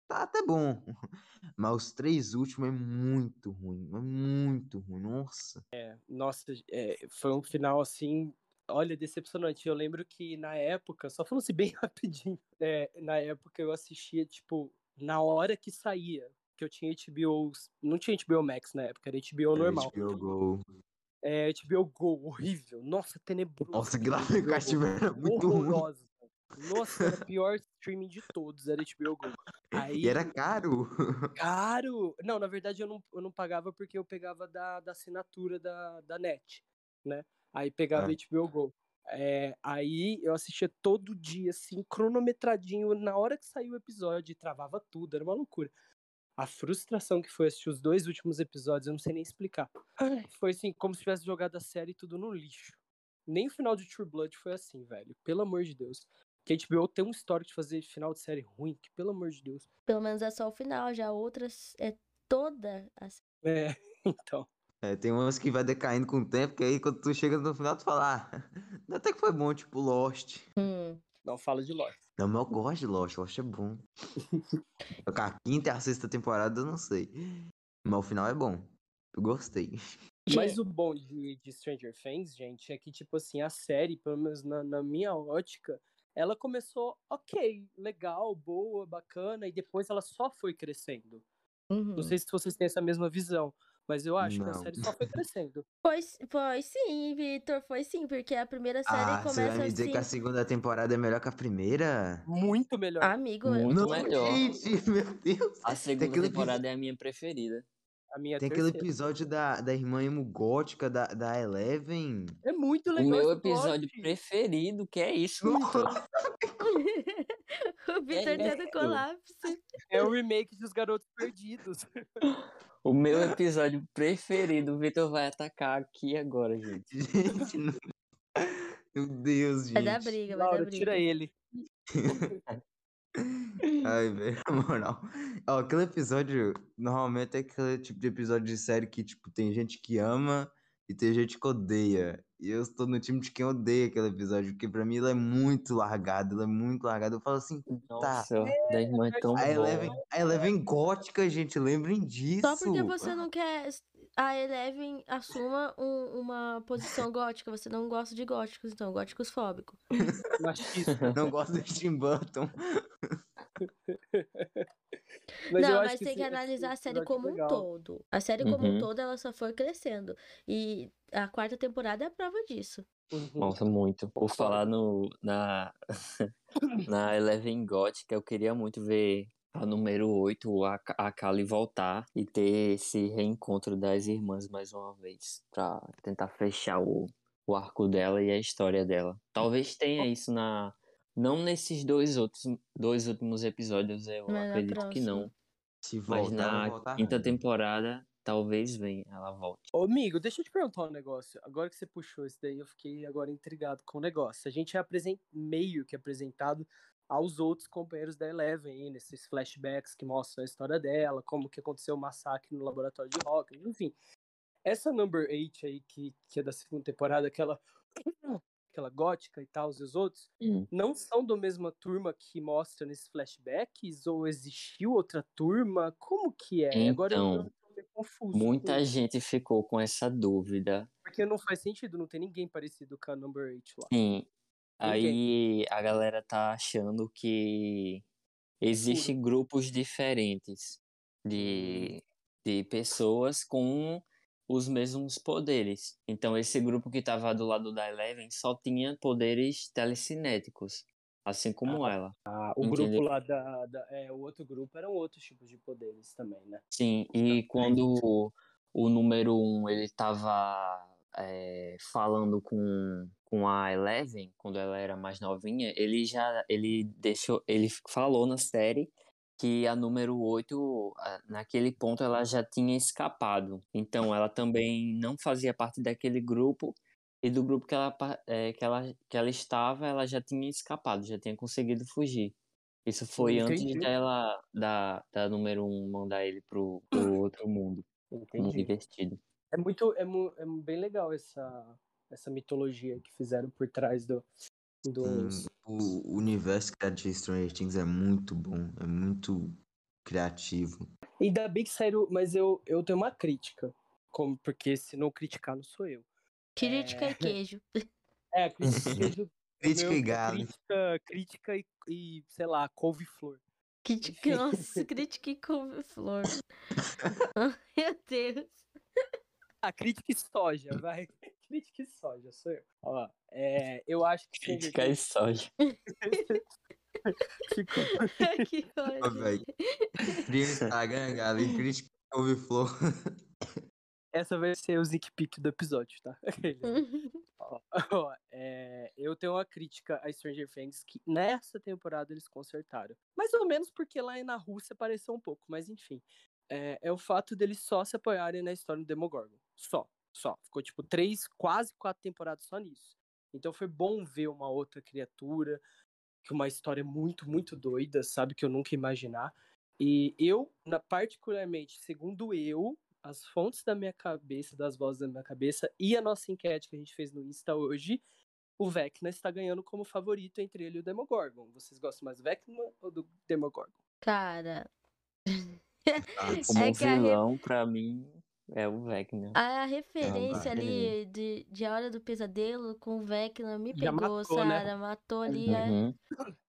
tá até bom. Mas os três últimos é muito ruim, é muito ruim, nossa. Nossa, é, foi um final assim. Olha, decepcionante. Eu lembro que na época, só falando assim bem rapidinho, é, na época eu assistia, tipo, na hora que saía, que eu tinha HBO. Não tinha HBO Max na época, era HBO normal. HBO Go. É, HBO Go, horrível. Nossa, tenebroso. Nossa, Go, era muito ruim. horrorosa. Nossa, era o pior streaming de todos, era HBO Go. Aí, E era caro. Caro! Não, na verdade eu não, eu não pagava porque eu pegava da, da assinatura da, da net, né? Aí pegava Ah. HBO Go. É, aí eu assistia todo dia, assim, cronometradinho, na hora que saiu o episódio, travava tudo, era uma loucura. A frustração que foi assistir os dois últimos episódios, eu não sei nem explicar. Foi assim, como se tivesse jogado a série tudo no lixo. Nem o final de True Blood foi assim, velho. Pelo amor de Deus. Que a HBO tem um histórico de fazer final de série ruim, que pelo amor de Deus. Pelo menos é só o final, já outras é toda a É, então. É, tem umas que vai decaindo com o tempo, que aí quando tu chega no final, tu fala, ah, até que foi bom, tipo Lost. Hum. Não fala de Lost. Não, mas eu gosto de Lost, Lost é bom. A quinta e a sexta temporada eu não sei. Mas o final é bom. Eu gostei. Mas o bom de, de Stranger Things, gente, é que, tipo assim, a série, pelo menos na, na minha ótica, ela começou ok, legal, boa, bacana, e depois ela só foi crescendo. Uhum. Não sei se vocês têm essa mesma visão, mas eu acho que a Não. série só foi crescendo. Foi, foi sim, Vitor, foi sim, porque a primeira série Ah, você começa vai me dizer assim. que a segunda temporada é melhor que a primeira? Muito melhor. Amigo, Muito não, melhor. gente, meu Deus. A segunda aquele temporada é a minha preferida. a minha Tem aquele terceira. episódio da, da irmã emo gótica da, da Eleven. É muito O legal meu esse episódio plot. preferido, que é isso, Vitor? o Vitor É tendo isso. colapso. É o remake dos Garotos Perdidos. O meu episódio preferido, o Vitor vai atacar aqui agora, gente. Gente, não... meu Deus, gente. Vai dar briga, vai dar Laura, briga. tira ele. Ai, velho, na moral. Ó, aquele episódio, normalmente é aquele tipo de episódio de série que, tipo, tem gente que ama e tem gente que odeia. E eu estou no time de quem odeia aquele episódio, porque pra mim ele é muito largado, ele é muito largado. Eu falo assim, Nossa, da irmã é tão a Eleven, a Eleven gótica, gente, lembrem disso. Só porque você não quer a Eleven assuma um- uma posição gótica, você não gosta de góticos, então, góticos fóbico. Machista. Não gosto de Tim Burton. Mas eu não, acho mas tem que analisar a série como um legal. todo. A série como um Uhum. todo, ela só foi crescendo. E a quarta temporada é a prova disso. Uhum. Nossa, muito. Por falar no, na, na Eleven Gótica, eu queria muito ver a número 8, a, a Kali voltar e ter esse reencontro das irmãs mais uma vez, pra tentar fechar o, o arco dela e a história dela. Talvez tenha isso na. Não nesses dois outros dois últimos episódios, eu Mas na acredito que não. Se Mas voltar, na vai voltar quinta temporada, talvez venha, ela volte. Ô, amigo, deixa eu te perguntar um negócio. Agora que você puxou isso daí, eu fiquei agora intrigado com o negócio. A gente é apresen- meio que apresentado aos outros companheiros da Eleven, aí, nesses flashbacks que mostram a história dela, como que aconteceu o massacre no laboratório de Rock, enfim. Essa Number 8 aí, que, que é da segunda temporada, aquela, aquela gótica e tal, os outros, Hum. não são da mesma turma que mostra nesses flashbacks? Ou existiu outra turma? Como que é? Agora eu Então, confuso. Muita gente ficou com essa dúvida. Porque não faz sentido, não tem ninguém parecido com a Number 8 lá. Sim. Aí a galera tá achando que existem grupos diferentes de, de pessoas com os mesmos poderes. Então esse grupo que tava do lado da Eleven só tinha poderes telecinéticos, assim como ela. Ah, o Entendeu. grupo lá da, da- É, o outro grupo eram outros tipos de poderes também, né? Sim, e quando o, o número um ele tava é, falando com, com a Eleven, quando ela era mais novinha, ele já ele deixou, ele falou na série que a número 8, ah, naquele ponto, ela já tinha escapado. Então ela também não fazia parte daquele grupo. E do grupo que ela, eh, que, ela, que ela estava, ela já tinha escapado, já tinha conseguido fugir. Isso foi antes Entendi. dela, da, da número um, mandar ele pro, pro outro mundo, Entendi. invertido. É muito. É, é bem legal essa, essa mitologia que fizeram por trás do, dos. Sim, o universo criado de Stranger Things é muito bom, é muito criativo. Ainda bem que saíram. Mas eu, eu tenho uma crítica. Como, porque se não criticar, não sou eu. Crítica e queijo. É, a crítica seja Crítica meu- e galo. Crítica, crítica e, e, sei lá, couve-flor. Crítica, nossa, crítica e couve-flor. Meu Deus. Ah, crítica e soja, vai. Crítica e soja, sou eu. Ó, é, eu acho que Stranger Crítica e soja. ficou. que véi. Cria o Instagram, galo, e crítica couve-flor. Essa vai ser o Zick Pick do episódio, tá? Ó, ó, é, eu tenho uma crítica a Stranger Things que nessa temporada eles consertaram. Mais ou menos porque lá na Rússia pareceu um pouco, mas enfim. É, é o fato deles só se apoiarem na história do Demogorgon. Só, só. Ficou tipo três, quase quatro temporadas só nisso. Então foi bom ver uma outra criatura, que uma história muito, muito doida, sabe? Que eu nunca ia imaginar. E eu, na, particularmente, segundo eu, as fontes da minha cabeça, das vozes da minha cabeça e a nossa enquete que a gente fez no Insta hoje, o Vecna está ganhando como favorito entre ele e o Demogorgon. Vocês gostam mais do Vecna ou do Demogorgon? Cara, Como É que a re- vilão, pra mim, é o Vecna. a referência bacana. ali de, de A Hora do Pesadelo com o Vecna me Já pegou, matou, né? Sara. Matou ali, é, Uhum.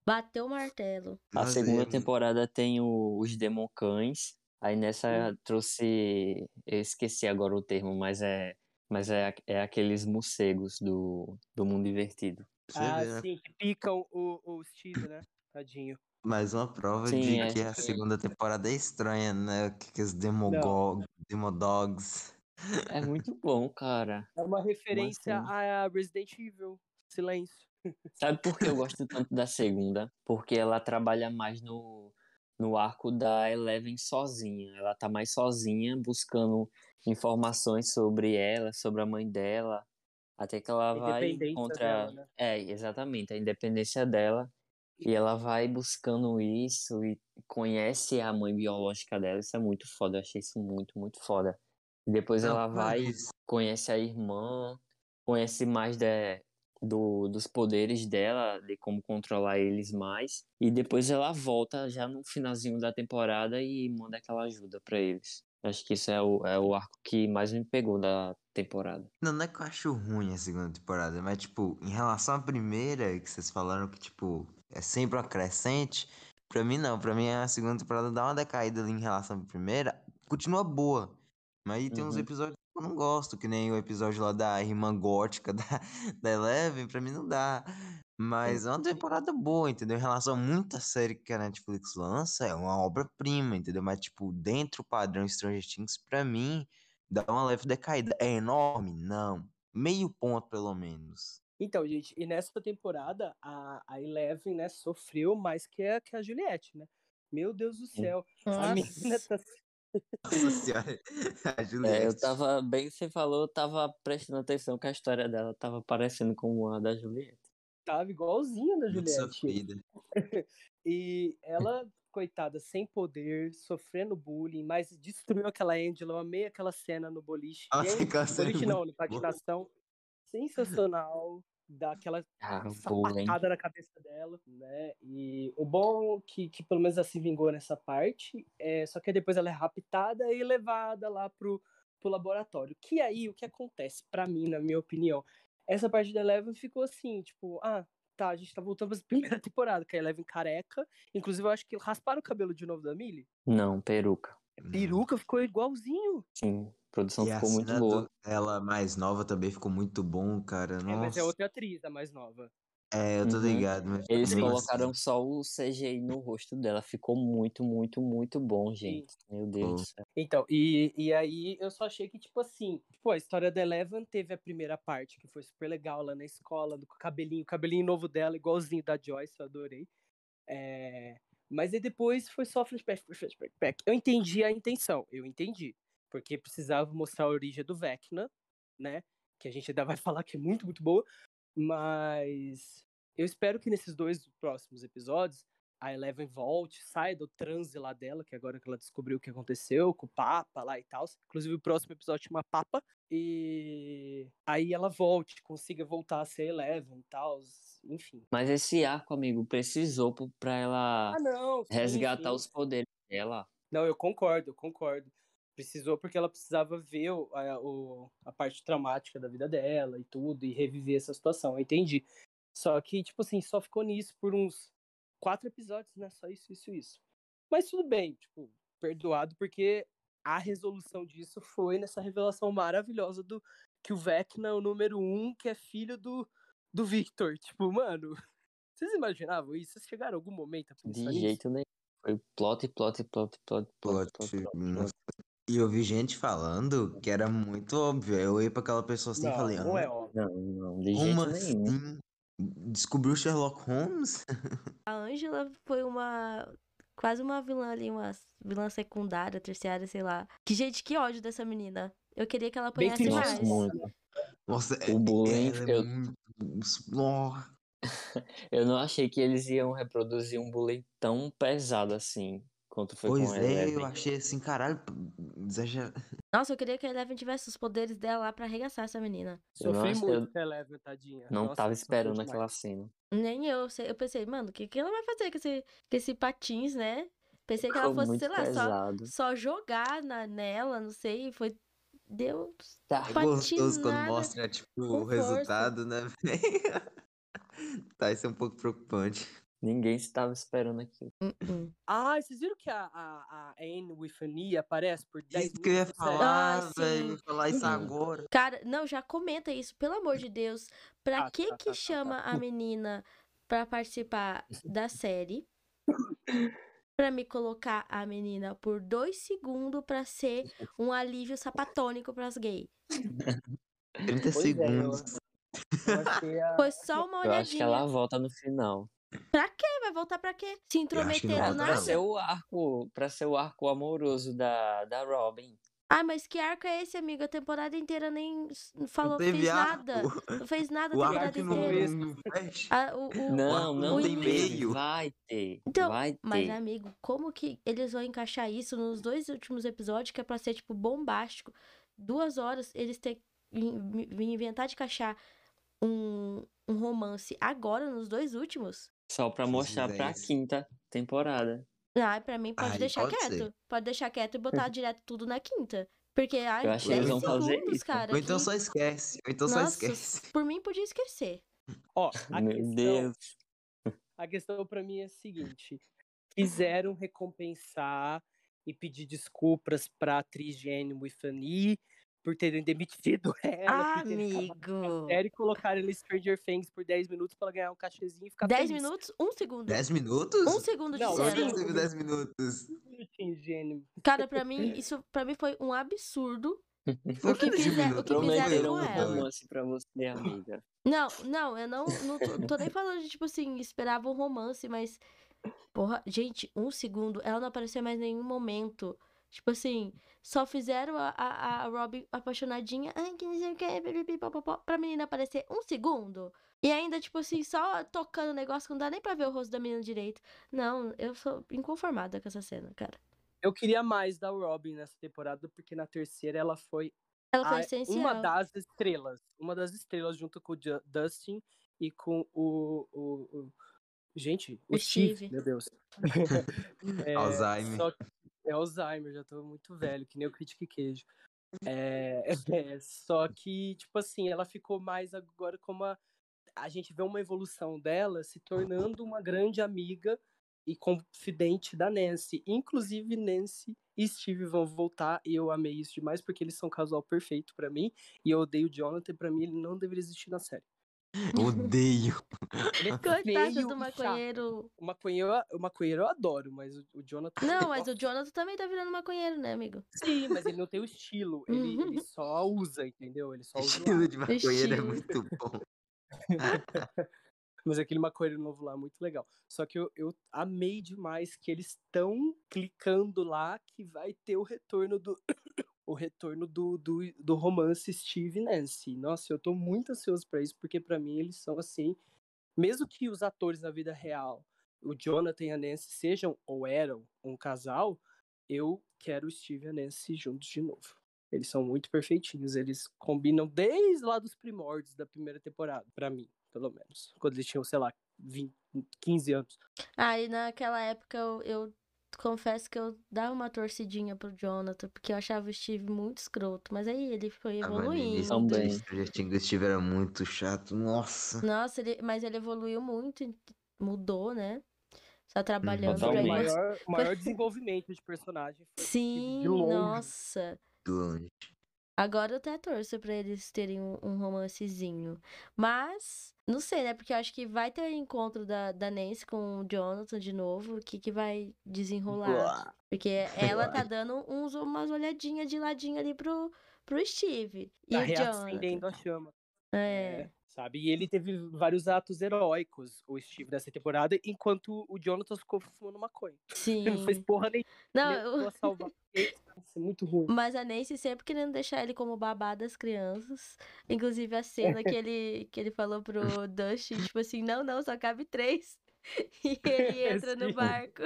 bateu o martelo. A Nossa, segunda é- temporada tem o- os Demoncães. Aí nessa trouxe. Eu esqueci agora o termo, mas é. Mas é, é aqueles morcegos do, do mundo invertido. Você ah, vê, né? sim, que picam o, o Steve, né? Tadinho. Mais uma prova Sim, de é. que a segunda temporada é estranha, né? Que, que os Demogog, Demodogs. É muito bom, cara. É uma referência assim? a Resident Evil. Silêncio. Sabe por que eu gosto tanto da segunda? Porque ela trabalha mais no, no arco da Eleven sozinha. Ela tá mais sozinha, buscando informações sobre ela, sobre a mãe dela. Até que ela vai contra. dela, né? É, exatamente, a independência dela. E ela vai buscando isso e conhece a mãe biológica dela. Isso é muito foda. Eu achei isso muito, muito foda. E depois ela não, vai conhece a irmã, conhece mais de, do, dos poderes dela, de como controlar eles mais. E depois ela volta já no finalzinho da temporada e manda aquela ajuda pra eles. Acho que isso é o, é o arco que mais me pegou da temporada. Não, não é que eu acho ruim a segunda temporada, mas, tipo, em relação à primeira, que vocês falaram que, tipo, é sempre uma crescente, pra mim não. Pra mim a segunda temporada dá uma decaída ali em relação à primeira, continua boa. Mas aí tem uns Uhum. episódios que eu não gosto, que nem o episódio lá da irmã gótica da, da Eleven, pra mim não dá. Mas é uma temporada boa, entendeu? Em relação a muita série que a Netflix lança, é uma obra-prima, entendeu? Mas, tipo, dentro do padrão Stranger Things, pra mim, dá uma leve decaída. É enorme? Não. Meio ponto, pelo menos. Então, gente, e nessa temporada, a, a Eleven, né, sofreu mais que a, que a Juliette, né? Meu Deus do céu. A menina Nossa. tá Nossa senhora. A É, Juliette. eu tava, bem que você falou, eu tava prestando atenção que a história dela tava parecendo com a da Juliette. Tava igualzinha da Juliette. sofrida. E ela, coitada, sem poder, sofrendo bullying, mas destruiu aquela Angela. Eu amei aquela cena no boliche. Nossa, E aí, aquela cena é boliche não, no patinação. Sensacional. Daquela Ah, sapatada na cabeça dela, né? E o bom que, que pelo menos ela se vingou nessa parte, é, só que depois ela é raptada e levada lá pro, pro laboratório. Que aí, o que acontece, pra mim, na minha opinião, essa parte da Eleven ficou assim, tipo, ah, tá, a gente tá voltando pra primeira temporada, que a Eleven careca, inclusive eu acho que rasparam o cabelo de novo da Millie, Não, peruca. peruca ficou igualzinho. Sim, a produção E a ficou muito cena boa. ela mais nova também ficou muito bom, cara. É, mas é Nossa. outra atriz, a mais nova. É, eu tô Uhum. ligado, mas Eles colocaram assim, só o CGI no rosto dela. Ficou muito, muito, muito bom, gente. Meu Deus. Então, e, e aí eu só achei que, tipo assim, tipo, a história da Eleven teve a primeira parte, que foi super legal lá na escola, do cabelinho, o cabelinho novo dela, igualzinho da Joyce, eu adorei. É, Mas aí depois foi só flashback, flashback, flashback. Eu entendi a intenção, eu entendi. Porque precisava mostrar a origem do Vecna, né? Que a gente ainda vai falar que é muito, muito boa. Mas eu espero que nesses dois próximos episódios a Eleven volte, saia do transe lá dela, que agora que ela descobriu o que aconteceu com o Papa lá e tal. Inclusive o próximo episódio chama Papa. E aí ela volte, consiga voltar a ser Eleven e tal. Enfim. Mas esse arco, amigo, precisou pra ela Ah, não. sim, resgatar sim. os poderes dela. Não, eu concordo, eu concordo. Precisou porque ela precisava ver o- a, o- a parte traumática da vida dela e tudo, e reviver essa situação, eu entendi. Só que, tipo assim, só ficou nisso por uns quatro episódios, né? Só isso, isso, isso. Mas tudo bem, tipo, perdoado, porque a resolução disso foi nessa revelação maravilhosa do que o Vecna é o número um, que é filho do, do Victor. Tipo, mano, vocês imaginavam isso? Vocês chegaram em algum momento a De pensar nisso? jeito nenhum. Foi plot, plot, plot, plot, plot, plot, plot, plot, nossa. plot. E eu vi gente falando que era muito óbvio. Eu olhei pra aquela pessoa assim e Não, falei, não "Hã? é óbvio. Não, não, de como jeito nenhum. assim? Descobriu Sherlock Holmes? A Angela foi uma. Quase uma vilã ali, uma vilã secundária, terciária, sei lá. Que, gente, que ódio dessa menina. Eu queria que ela Bem apanhasse. Nossa, mais. muito. Nossa, é- O bullying, é eu, muito... Eu não achei que eles iam reproduzir um bullying tão pesado assim quanto foi Pois é, eu Eleven. achei assim, caralho, exagerado. Nossa, eu queria que a Eleven tivesse os poderes dela lá pra arregaçar essa menina. Eu Sofri muito eu com a Eleven, tadinha. Não Nossa, tava esperando demais. aquela cena. Nem eu. sei- Eu pensei, mano, o que, que ela vai fazer com esse, com esse patins, né? Pensei que ela fosse, sei lá, só, pesado. só jogar na, nela, não sei. Foi. Deus. Tá. É gostoso quando mostra, tipo, o força. resultado, né? Tá, isso é um pouco preocupante. Ninguém estava esperando aquilo. Uh-uh. Ah, vocês viram que a, a, a Anne with an E aparece por 10 Isso que eu ia série? falar, Ah, velho, falar isso Uhum. agora. Cara, não, já comenta isso, pelo amor de Deus. Pra Ah, que tá, tá, que tá, tá. chama a menina pra participar da série? Pra me colocar a menina por dois segundos pra ser um alívio sapatônico pras gays. 30 Pois é, eu, segundos. eu a... Foi só uma Eu acho que ela olhadinha. volta no final. Pra quê? Vai voltar pra quê? Se Eu acho que não intrometer do volta, Pra ser o arco, pra ser o arco amoroso da, da Robin. Ah, mas que arco é esse, amigo? A temporada inteira nem falou, Não fez arco. nada. Não fez nada a O temporada inteira. não. Ah, o, o, Não, não não tem meio. Vai ter. Então, vai Mas, ter. amigo, como que eles vão encaixar isso nos dois últimos episódios, que é pra ser, tipo, bombástico? Duas horas, eles têm que inventar de encaixar um, um romance agora, nos dois últimos? Só pra mostrar pra quinta temporada. Ah, pra mim, pode Aí deixar pode ser. quieto. Pode deixar quieto e botar direto tudo na quinta. Porque, ai, Eu acho que 10 eles vão fazer segundos, isso. cara. Ou então que- só esquece. Ou então só Nossa, esquece. por mim podia esquecer. Ó, a Meu questão, Deus. a questão pra mim é a seguinte. Quiseram recompensar e pedir desculpas pra atriz an E, por terem demitido ela, Amigo. e colocaram ele Stranger Things por 10 minutos pra ela ganhar um cachezinho e ficar 10 feliz. minutos? Um segundo. 10 minutos? Um segundo de Não, cena. você viu 10 minutos? Ingênuo. Cara, pra mim, isso pra mim foi um absurdo. Foi O que 15 fizer- o que não fizeram com um ela. romance pra você, amiga. Não, não, eu não, não tô, tô nem falando de, tipo assim, esperava um romance, mas. Porra, gente, um segundo, ela não apareceu mais em nenhum momento. Tipo assim, só fizeram a, a, a Robin apaixonadinha, ai, que não sei o que, pra menina aparecer um segundo. E ainda, tipo assim, só tocando o negócio que não dá nem pra ver o rosto da menina direito. Não, eu sou inconformada com essa cena, cara. Eu queria mais da Robin nessa temporada, porque na terceira ela foi Ela foi a- essencial. uma das estrelas. Uma das estrelas junto com o Dustin e com o. o- o- Gente, o, O Steve, Steve. meu Deus. É, Alzheimer. só que- é Alzheimer, já tô muito velho, que nem o Critique Queijo. É, é, só que, tipo assim, ela ficou mais agora como a. A gente vê uma evolução dela se tornando uma grande amiga e confidente da Nancy. Inclusive, Nancy e Steve vão voltar e eu amei isso demais porque eles são o casal perfeito pra mim. E eu odeio o Jonathan, pra mim ele não deveria existir na série. Odeio. Ele é Coitado do maconheiro. O maconheiro, o maconheiro eu adoro, mas o, o Jonathan. Não, mas o Jonathan também tá virando maconheiro, né, amigo? Sim, mas ele não tem o estilo. Ele, ele só usa, entendeu? Ele só usa. o Estilo de maconheiro é Estilo. muito bom. Mas aquele maconheiro novo lá, muito legal. Só que eu, eu amei demais que eles estão clicando lá que vai ter o retorno do. O retorno do, do, do romance Steve e Nancy. Nossa, eu tô muito ansioso pra isso, porque pra mim eles são assim. Mesmo que os atores na vida real, o Jonathan e a Nancy, sejam ou eram um casal, eu quero o Steve e a Nancy juntos de novo. Eles são muito perfeitinhos, eles combinam desde lá dos primórdios da primeira temporada, pra mim, pelo menos. Quando eles tinham, sei lá, 20, 15 anos. Aí naquela época eu, eu confesso que eu dava uma torcidinha pro Jonathan, porque eu achava o Steve muito escroto. Mas aí ele foi Ah, evoluindo. Também. Stranger Things, o Steve era muito chato. Nossa. Nossa, ele, mas ele evoluiu muito, mudou, né? Só trabalhando Só que pra ele. maior, o maior desenvolvimento de personagem foi Sim, de longe. nossa. De longe. Agora eu até torço pra eles terem um, um romancezinho. Mas, não sei, né? Porque eu acho que vai ter encontro da, da Nancy com o Jonathan de novo. O que, que vai desenrolar? Porque ela tá dando uns, umas olhadinhas de ladinho ali pro, pro Steve. E Tá o Jonathan. a chama. É. Sabe? E ele teve vários atos heróicos, o Steve, nessa temporada, enquanto o Jonathan ficou fumando maconha. Sim. Ele não fez porra nenhuma. Não, eu- salvar ele. Nossa, muito ruim. Mas a Nancy sempre querendo deixar ele como babá das crianças. Inclusive a cena que ele, que ele falou pro Dustin, tipo assim, não, não, só cabe três. E ele entra no Sim. barco.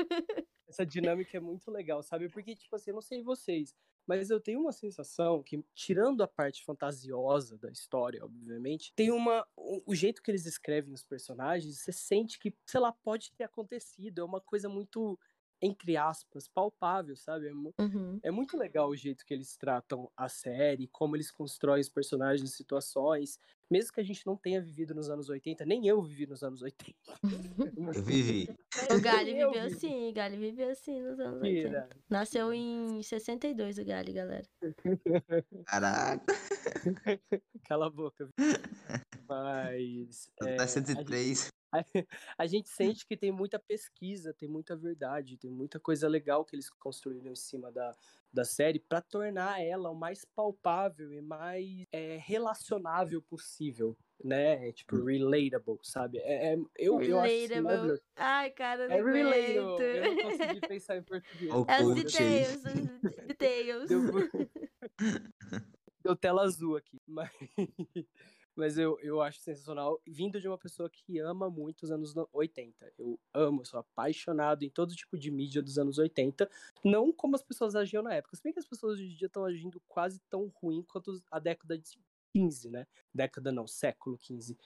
Essa dinâmica é muito legal, sabe? Porque, tipo assim, eu não sei vocês, mas eu tenho uma sensação que, tirando a parte fantasiosa da história, obviamente, tem uma. O, jeito que eles escrevem os personagens, você sente que, sei lá, pode ter acontecido. É uma coisa muito, entre aspas, palpável, sabe? É, Uhum. é muito legal o jeito que eles tratam a série, como eles constroem os personagens, situações. Mesmo que a gente não tenha vivido nos anos 80, nem eu vivi nos anos 80. Eu vivi. O Gali Eu viveu assim, o Gali viveu assim nos anos 80. Mentira. Nasceu em 62 o Gali, galera. Caraca. Cala a boca. Mas. É, tá gente- 103. A, a gente sente que tem muita pesquisa, tem muita verdade, tem muita coisa legal que eles construíram em cima da, da série para tornar ela o mais palpável e mais é, relacionável possível, né? É, tipo, relatable, sabe? É, é- eu, eu acho Relatable. maravilhoso. Ai, cara, eu É não relatable. aguento. Eu não consegui pensar em português. É os details, os details. Deu, deu tela azul aqui. Mas, mas eu, eu acho sensacional. Vindo de uma pessoa que ama muito os anos no- 80. Eu amo, sou apaixonado em todo tipo de mídia dos anos 80. Não como as pessoas agiam na época. Se bem que as pessoas hoje em dia estão agindo quase tão ruim quanto a década de 15, né? Década não, século 15.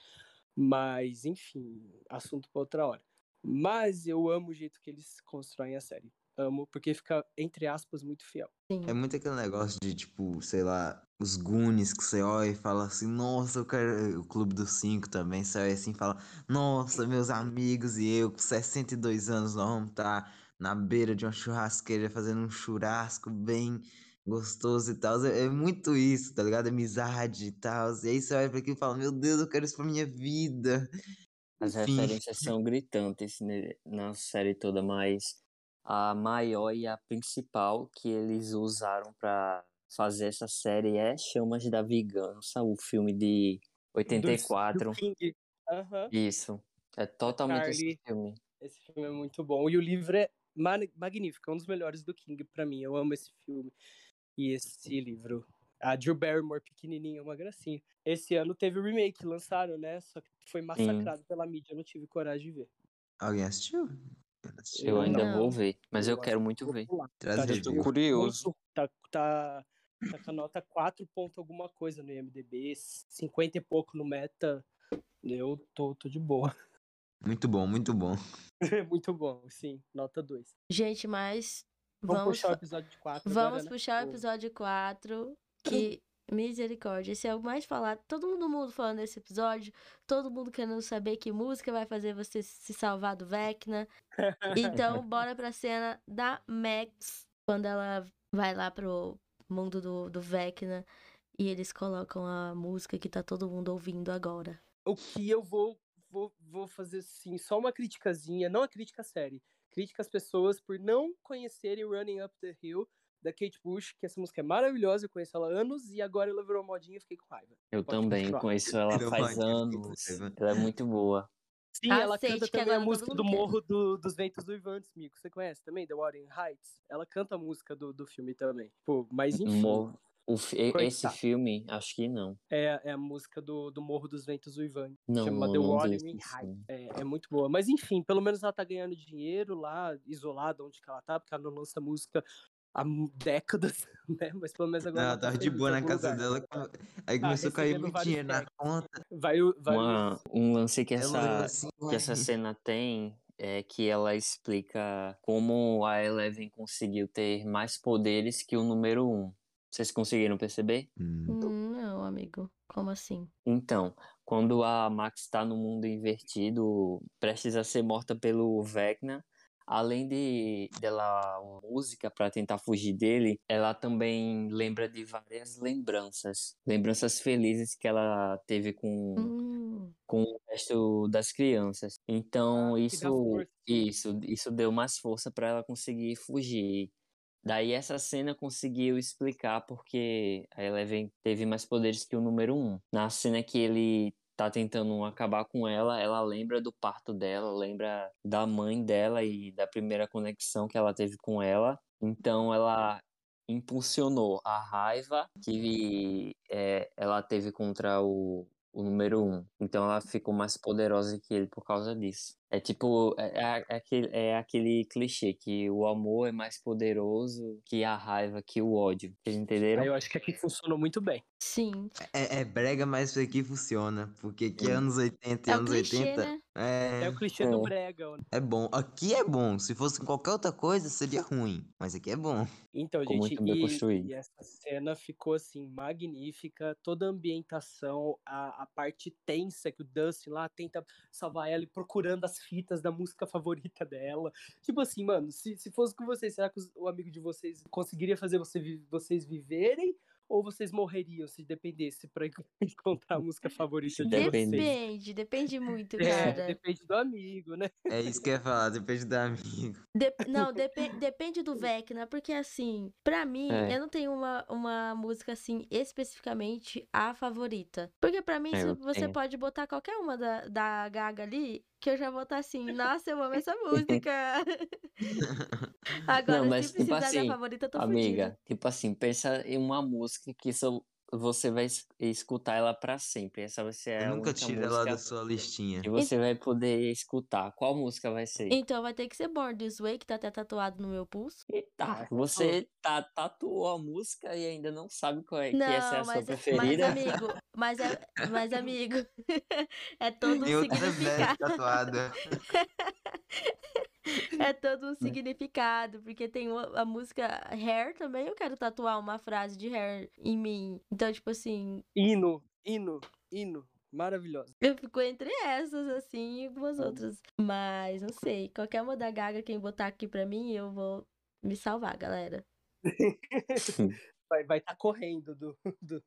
Mas, enfim, assunto para outra hora. Mas eu amo o jeito que eles constroem a série. Amo, porque fica, entre aspas, muito fiel. Sim. É muito aquele negócio de, tipo, sei lá, os Goonies que você olha e fala assim, nossa, eu quero. O Clube dos Cinco também, você olha assim e fala, nossa, meus amigos e eu, com 62 anos, nós vamos estar na beira de uma churrasqueira fazendo um churrasco bem, gostoso e tal. É, é muito isso, tá ligado? Amizade e tal. E aí você olha pra aquilo e fala, meu Deus, eu quero isso pra minha vida. As Enfim. referências são gritantes na série toda, mas a maior e a principal que eles usaram pra fazer essa série é Chamas da Vingança, o filme de Do- 84. do King. Aham. Isso. É totalmente esse Charlie. filme. Esse filme é muito bom. E o livro é ma- magnífico, é um dos melhores do King pra mim. Eu amo esse filme e esse livro. A Drew Barrymore pequenininha, uma gracinha. Esse ano teve o remake, lançaram, né? Só que foi massacrado pela mídia, eu não tive coragem de ver. Alguém assistiu? Eu. Eu ainda Não. vou ver, mas eu acho quero que muito ver. Traz Tá, tipo, Tô curioso. Tá, tá, tá com a nota 4 ponto alguma coisa no IMDB, 50 e pouco no Meta. Eu tô, tô de boa. Muito bom, muito bom. muito bom, sim. Nota 2. Gente, mas Vamos, vamos, puxar o episódio 4 vamos agora, né? puxar o O- episódio 4, que misericórdia, esse é o mais falado. Todo mundo, mundo falando desse episódio, todo mundo querendo saber que música vai fazer você se salvar do Vecna. Então, bora pra cena da Max, quando ela vai lá pro mundo do, do Vecna e eles colocam a música que tá todo mundo ouvindo agora. o que eu vou, vou, vou fazer assim, só uma criticazinha, não a crítica série, crítica às pessoas por não conhecerem Running Up the Hill da Kate Bush, que essa música é maravilhosa, eu conheço ela há anos e agora ela virou modinha e fiquei com raiva. Eu Pode também continuar. conheço ela faz anos. Ela é muito boa. Sim, ela Aceite canta também a música do. Morro do- dos Ventos do Ivantes, amigo. Você conhece também, The Warren Heights? Ela canta a música do, do filme também. Pô, mas enfim, fi- e- esse Coitado. filme, acho que não. é, é a música do, do Morro dos Ventos do Ivantes. Não, Chama The não Warren esse Heights. É, é muito boa. Mas enfim, pelo menos ela tá ganhando dinheiro lá, isolada onde que ela tá, porque ela não lança música há décadas, né? Mas pelo menos agora. Ela ela tá tava de feliz boa na casa lugar. dela. Aí começou a cair muito dinheiro na conta. Vai, o- vai Uma- um lance que essa, assim, que essa cena tem é que ela explica como a Eleven conseguiu ter mais poderes que o número 1. Vocês conseguiram perceber? Hum. Hum, Não, amigo. Como assim? Então, quando a Max está no mundo invertido, prestes a ser morta pelo Vecna, além de dela música para tentar fugir dele, ela também lembra de várias lembranças, lembranças felizes que ela teve com Hum, com o resto das crianças. Então, Ah, isso, isso, isso deu mais força para ela conseguir fugir. Daí essa cena conseguiu explicar porque a Eleven teve mais poderes que o número um. Na cena que ele tá tentando acabar com ela, ela lembra do parto dela, lembra da mãe dela e da primeira conexão que ela teve com ela. Então ela impulsionou a raiva que é, ela teve contra o, o número um. Então ela ficou mais poderosa que ele por causa disso. É tipo, é, é, é aquele, é aquele clichê que o amor é mais poderoso que a raiva, que o ódio. Vocês entenderam? Eu acho que aqui funcionou muito bem. sim. É, é brega, mas isso aqui funciona. Porque aqui é anos 80 e É o anos clichê, 80 né? é, É o clichê do É. brega. é bom. Aqui é bom. Se fosse em qualquer outra coisa, seria ruim. Mas aqui é bom. Então, Ficou gente, muito bem e, construído. e essa cena ficou assim magnífica, toda a ambientação, a, a parte tensa que o Dustin lá tenta salvar ela e procurando as fitas da música favorita dela. Tipo assim, mano, se, se fosse com vocês, será que os- o amigo de vocês conseguiria fazer você, vocês viverem? Ou vocês morreriam se dependesse pra encontrar a música favorita de depende. vocês? Depende, depende muito, É, cara. depende do amigo, né? É isso que eu ia falar, depende do amigo. Dep- não, depe- depende do Vecna, porque assim, pra mim, É. eu não tenho uma, uma música assim, especificamente a favorita. Porque pra mim, É, você tenho. pode botar qualquer uma da, da Gaga ali, que eu já vou estar assim, nossa, eu amo essa música. Agora, Não, mas se tipo precisar assim, da favorita, eu tô Amiga, fudida. tipo assim, pensa em uma música que só você vai es- escutar ela pra sempre. Essa vai ser a Eu nunca única tiro ela da música sua listinha. que você vai poder escutar. Qual música vai ser? Então vai ter que ser Born This Way, que tá até tatuado no meu pulso. Eita, Ah, você tá, tatuou a música e ainda não sabe qual é, que essa é a Não, sua mas, mas preferida? amigo, mas, é, mas amigo, é todo um significado. tatuada. É todo um significado, porque tem a música Hair também, eu quero tatuar uma frase de Hair em mim. Então, tipo assim, Hino, hino, hino. Maravilhosa. eu fico entre essas, assim, e algumas outras. Mas, não sei, qualquer uma da Gaga, quem botar aqui pra mim, eu vou me salvar, galera. vai estar vai tá correndo do, do,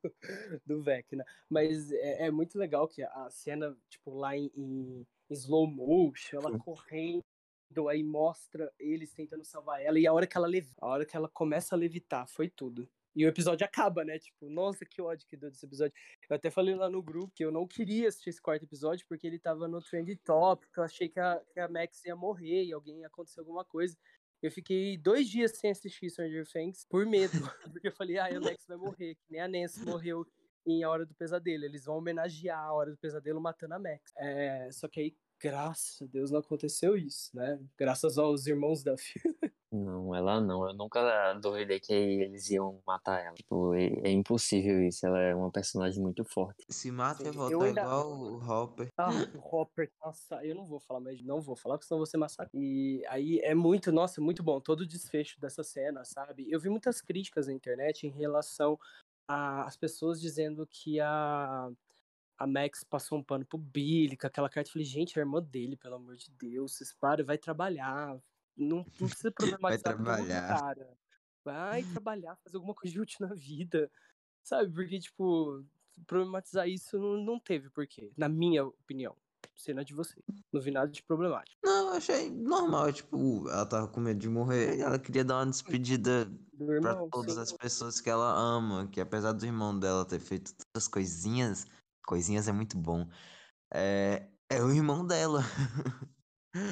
do Vecna. Mas é, é, muito legal que a cena, tipo, lá em, em slow motion, ela correndo, aí mostra eles tentando salvar ela, e a hora que ela levita, a hora que ela começa a levitar, foi tudo. E o episódio acaba, né? Tipo, nossa, que ódio que deu desse episódio. Eu até falei lá no grupo que eu não queria assistir esse quarto episódio porque ele tava no trend top, eu achei que a, que a Max ia morrer e alguém ia acontecer alguma coisa. Eu fiquei dois dias sem assistir Stranger Things por medo, porque eu falei, ah, a Max vai morrer, que nem a Nancy morreu em A Hora do Pesadelo. Eles vão homenagear a Hora do Pesadelo matando a Max. É, só que aí graças a Deus não aconteceu isso, né? Graças aos irmãos Duff. Não, ela não. Eu nunca duvidei que eles iam matar ela. Tipo, é, é impossível isso. Ela é uma personagem muito forte. Se mata e volta ainda... igual o Hopper. Ah, o Hopper, nossa, eu não vou falar mais, não vou falar, porque senão você massacra. E aí é muito, nossa, muito bom todo o desfecho dessa cena, sabe? Eu vi muitas críticas na internet em relação às pessoas dizendo que a a Max passou um pano pro Billy com aquela carta. Eu falei, gente, é a irmã dele, pelo amor de Deus, vocês param, vai trabalhar. Não, não precisa problematizar vai trabalhar. Tudo, cara. Vai trabalhar, fazer alguma coisa de útil na vida. Sabe? Porque, tipo, problematizar isso não, não teve porquê, na minha opinião. Cena de você. Não vi nada de problemático. Não, eu achei normal. Tipo, ela tava com medo de morrer. Ela queria dar uma despedida irmão, pra todas sim. as pessoas que ela ama. Que apesar do irmão dela ter feito todas as coisinhas, Coisinhas é muito bom. É, é o irmão dela.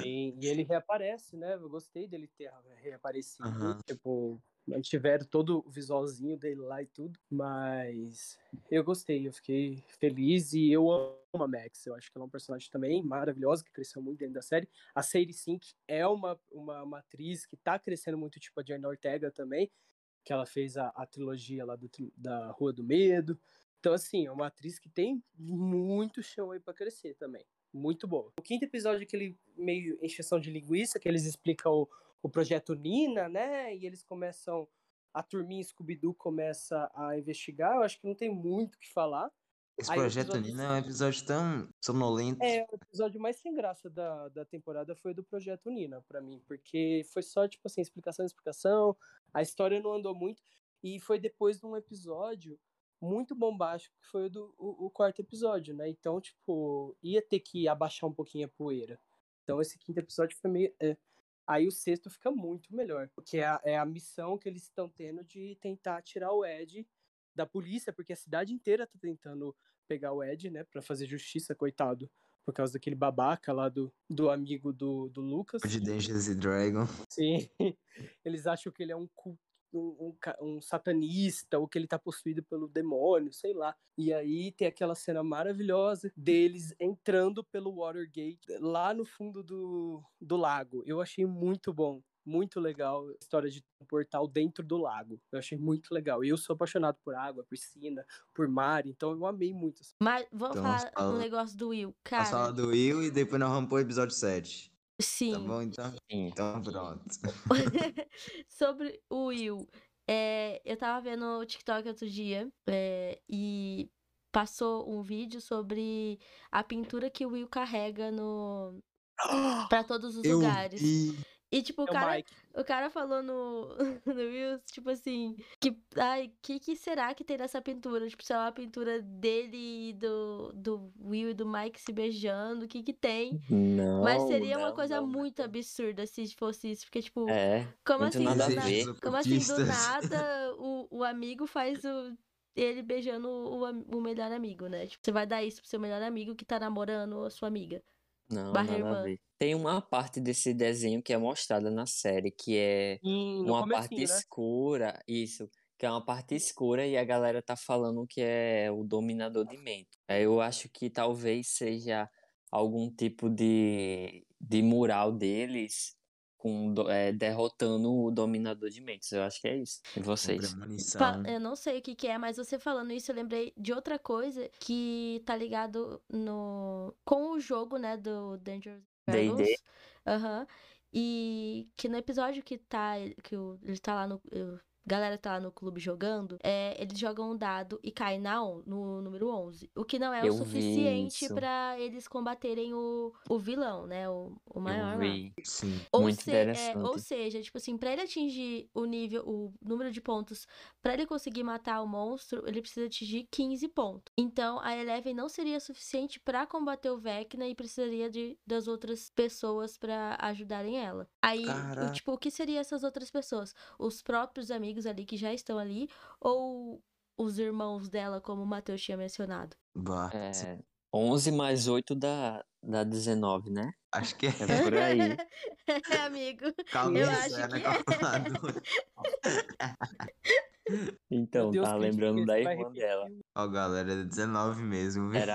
Sim, e ele reaparece, né? Eu gostei dele ter reaparecido. Uhum. Tipo, mantiveram todo o visualzinho dele lá e tudo, mas eu gostei, eu fiquei feliz e eu amo a Max. Eu acho que ela é um personagem também maravilhosa, que cresceu muito dentro da série. A Sadie Sink é uma, uma, uma atriz que tá crescendo muito, tipo a Jane Ortega também, que ela fez a, a trilogia lá do, da Rua do Medo. Então, assim, é uma atriz que tem muito chão aí pra crescer também. Muito boa. O quinto episódio, aquele meio encheção de linguiça, que eles explicam o, o projeto Nina, né? E eles começam. A turminha Scooby-Doo começa a investigar. Eu acho que não tem muito o que falar. Esse aí, projeto episódio... Nina é um episódio tão sonolento. É, o episódio mais sem graça da, da temporada foi do projeto Nina, para mim. Porque foi só, tipo assim, explicação, explicação. A história não andou muito. E foi depois de um episódio muito bombástico, que foi o, do, o, o, quarto episódio, né? Então, tipo, ia ter que abaixar um pouquinho a poeira. Então, esse quinto episódio foi meio. É. Aí o sexto fica muito melhor, porque é a, é a missão que eles estão tendo de tentar tirar o Ed da polícia, porque a cidade inteira tá tentando pegar o Ed, né, pra fazer justiça, coitado, por causa daquele babaca lá do, do amigo do, do Lucas. De Dangerous Dragon. Sim, eles acham que ele é um culto um, um, um, satanista ou que ele tá possuído pelo demônio, sei lá. E aí tem aquela cena maravilhosa deles entrando pelo Watergate lá no fundo do, do lago. Eu achei muito bom. Muito legal a história de um portal dentro do lago. Eu achei muito legal. E eu sou apaixonado por água, piscina, por mar, então eu amei muito. Mas vamos então, falar fala... um negócio do Will, cara. Vamos falar do Will e depois nós vamos pro episódio 7. Tá Sim. Tá bom, então? Então pronto. Sobre o Will, é, eu tava vendo o TikTok outro dia é, e passou um vídeo sobre a pintura que o Will carrega no para todos os eu lugares. Vi. E, tipo, o, é cara, o, cara falou no, no Reels, tipo assim, que, ai, que que será que tem nessa pintura? Tipo, sei lá, a pintura dele e do, do Will e do Mike se beijando, o que que tem? Não, Mas seria não, uma coisa não, muito absurda se fosse isso, porque, tipo, é, como assim, nada do, a ver. na... como assim, do nada, o, o amigo faz o ele beijando o, o melhor amigo, né? Tipo, você vai dar isso pro seu melhor amigo que tá namorando a sua amiga. Não, barra nada a ver. Tem uma parte desse desenho que é mostrada na série, que é hum, uma parte né? escura, isso, que é uma parte escura e a galera tá falando que é o dominador de mente. Eu acho que talvez seja algum tipo de, de mural deles com, é, derrotando o dominador de mentes. Eu acho que é isso. E vocês? Eu não sei o que, que é, mas você falando isso, eu lembrei de outra coisa que tá ligado no com o jogo, né, do Dangerous Dragons. Aham. Uhum. E que no episódio que tá que ele tá lá no galera que tá lá no clube jogando, é, eles jogam um dado e cai na on, no número 11. O que não é Eu o suficiente pra eles combaterem o, o vilão, né? O, o maior Eu lá. vi. Sim. Ou, Muito se- é, interessante. ou seja, tipo assim, pra ele atingir o nível, o número de pontos, pra ele conseguir matar o monstro, ele precisa atingir 15 pontos. Então, a Eleven não seria suficiente pra combater o Vecna e precisaria de, das outras pessoas pra ajudarem ela. Aí, o, tipo, o que seriam essas outras pessoas? Os próprios amigos ali que já estão ali ou os irmãos dela, como o Matheus tinha mencionado? Bah. É, 11 mais 8 dá, dá 19, né? Acho que é. É por aí. é, amigo. Calma Eu aí, acho na que é. calculadora. Então, Deus, tá lembrando da irmã repetir dela. o- Ó, galera, é 19 mesmo, viu? Era.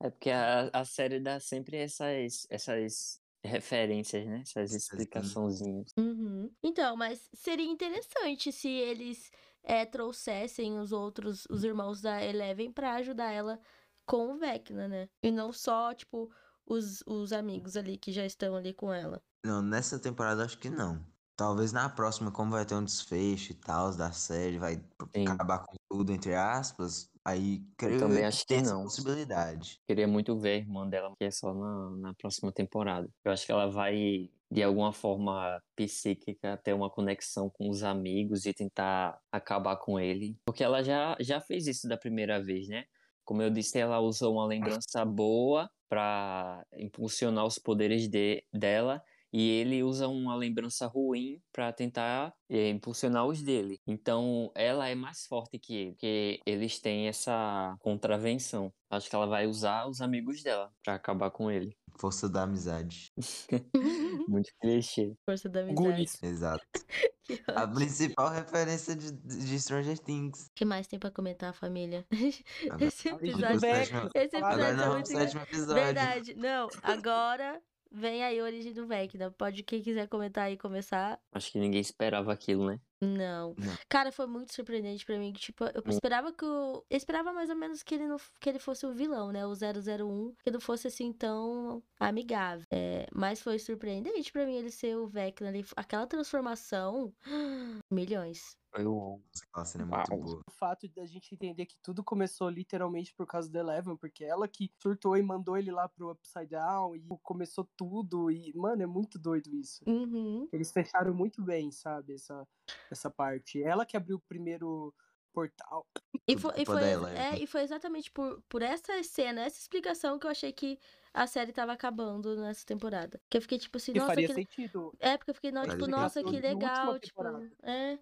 É porque a, a série dá sempre essas, essas referências, né? Essas explicaçãozinhas. Uhum. Então, mas seria interessante se eles é, trouxessem os outros, os irmãos da Eleven pra ajudar ela com o Vecna, né? E não só, tipo, os, os amigos ali que já estão ali com ela. Não, nessa temporada acho que não. Talvez na próxima, como vai ter um desfecho e tal da série, vai Sim. acabar com tudo, entre aspas. Aí creio também eu acho que essa não. possibilidade. Queria muito ver a irmã dela, que é só na, na próxima temporada. Eu acho que ela vai, de alguma forma psíquica, ter uma conexão com os amigos e tentar acabar com ele. Porque ela já, já fez isso da primeira vez, né? Como eu disse, ela usou uma lembrança boa pra impulsionar os poderes de, dela. E ele usa uma lembrança ruim pra tentar eh, impulsionar os dele. Então, ela é mais forte que ele, porque eles têm essa contravenção. Acho que ela vai usar os amigos dela pra acabar com ele. Força da amizade. Muito clichê. Força da amizade. Gulis. Exato. A principal referência de, de Stranger Things. O que mais tem pra comentar, família? Agora- Esse episódio. Vecna, Esse episódio Agora é não, muito o sétimo episódio. Verdade. Não, agora vem aí a origem do Vecna. Pode, quem quiser comentar aí, começar. Acho que ninguém esperava aquilo, né? Não. Não. Cara, foi muito surpreendente pra mim. que, Tipo, eu esperava que o. Eu esperava mais ou menos que ele, não, que ele fosse o vilão, né? O 001. Que não fosse assim tão amigável. É, mas foi surpreendente pra mim ele ser o Vecna ali. Aquela transformação. Milhões. O Aquela cena é muito boa. o fato da gente entender que tudo começou literalmente por causa da Eleven, porque ela que surtou e mandou ele lá pro Upside Down e começou tudo. E, mano, é muito doido isso. Uhum. Eles fecharam muito bem, sabe, essa, essa parte. Ela que abriu o primeiro portal. E foi, e foi, é, e foi exatamente por, por essa cena, essa explicação que eu achei que a série tava acabando nessa temporada. Que eu fiquei tipo assim, Que nossa, faria que, sentido. é, porque eu fiquei, não, tipo, nossa, que legal, tipo, é,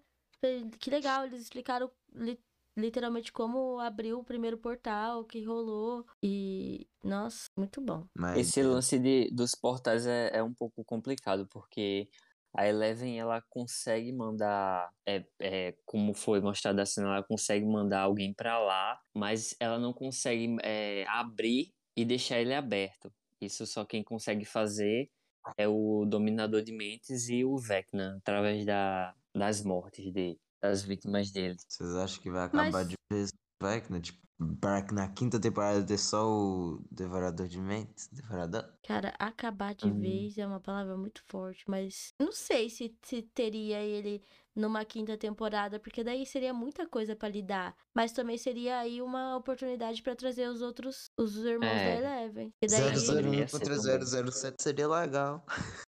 que legal, eles explicaram li- literalmente como abriu o primeiro portal, o que rolou, e, nossa, muito bom. Mas Esse é, lance de, dos portais é, é um pouco complicado, porque a Eleven, ela consegue mandar, é, é, como foi mostrado a cena, ela consegue mandar alguém pra lá, mas ela não consegue é, abrir e deixar ele aberto. Isso só quem consegue fazer é o Dominador de Mentes e o Vecna, através da, das mortes de, das vítimas dele. vocês acham que vai acabar Mas- de vez Vecna? Tipo, para que na quinta temporada ter só o Devorador de Mentes? Devorador? Cara, acabar de Hum. vez é uma palavra muito forte, mas não sei se, se teria ele numa quinta temporada, porque daí seria muita coisa pra lidar. Mas também seria aí uma oportunidade pra trazer os outros, os irmãos da É. Eleven. E daí, 001 ia ser contra também. 007 seria legal.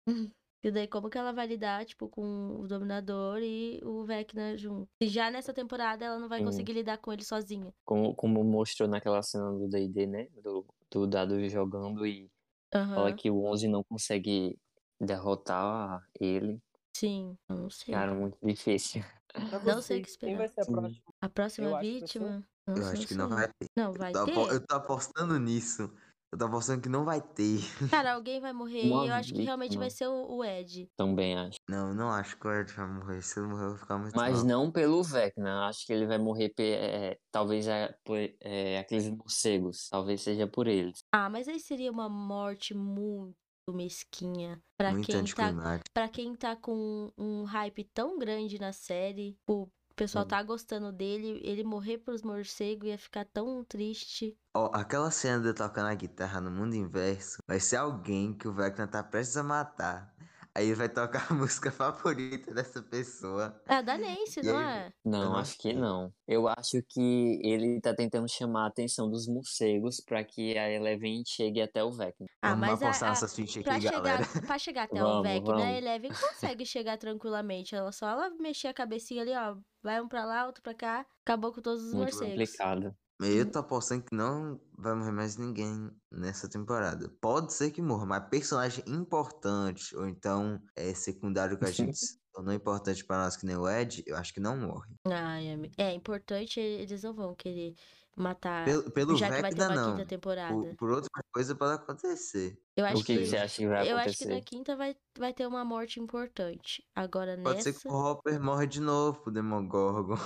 e daí como que ela vai lidar, tipo, com o Dominador e o Vecna junto? Se já nessa temporada ela não vai Sim. conseguir lidar com ele sozinha. Como, como mostrou naquela cena do D&D, né? Do, do Dado jogando e fala Aham, que o 11 não consegue derrotar ele. sim, eu não sei. Cara, muito difícil. Não sei o que vocês, Quem vai esperar. ser a próxima? A próxima Eu acho vítima? Eu Nossa, acho que não vai ter. Não, vai Eu tô, ter. eu tô apostando nisso. Eu tô apostando que não vai ter. Cara, alguém vai morrer Uma e eu acho que realmente vai ser o, o Ed. Também acho. Não, eu não acho que o Ed vai morrer. Se ele morrer, eu vou ficar muito Mas mal. não pelo Vecna. Acho que ele vai morrer, pe- é, talvez é, por é, aqueles morcegos. Talvez seja por eles. Ah, mas aí seria uma morte muito mesquinha. Pra Muito quem tá, anticlimático. pra quem tá com um hype tão grande na série, pessoal Sim. tá gostando dele, ele morrer pros morcegos ia ficar tão triste. Ó, aquela cena de tocando a guitarra no mundo inverso vai ser alguém que o Vecna tá prestes a matar. Aí vai tocar a música favorita dessa pessoa. É a da Nancy, não é? Não, acho que não. Eu acho que ele tá tentando chamar a atenção dos morcegos pra que a Eleven chegue até o Vecna. Ah, Vamos mas a, apostar a, pra, aqui, chegar, galera. pra chegar até o Vamos, Vecna, a. Eleven consegue chegar tranquilamente. Ela só ela mexer a cabecinha ali, ó. Vai um pra lá, outro pra cá. Acabou com todos os Muito morcegos. complicado. Eu tô apostando que não vai morrer mais ninguém nessa temporada. Pode ser que morra, mas personagem importante, ou então é secundário que a gente tornou importante pra nós, que nem o Ed, eu acho que não morre. Ami- é importante, eles não vão querer matar. Pelo, pelo já que vai ter uma não. quinta temporada. Por, por outra coisa pode acontecer. Eu acho O que, que você acha que vai Eu acho que na acontecer? quinta vai, vai ter uma morte importante. Agora Pode ser nessa. que o Hopper morra de novo pro Demogorgon.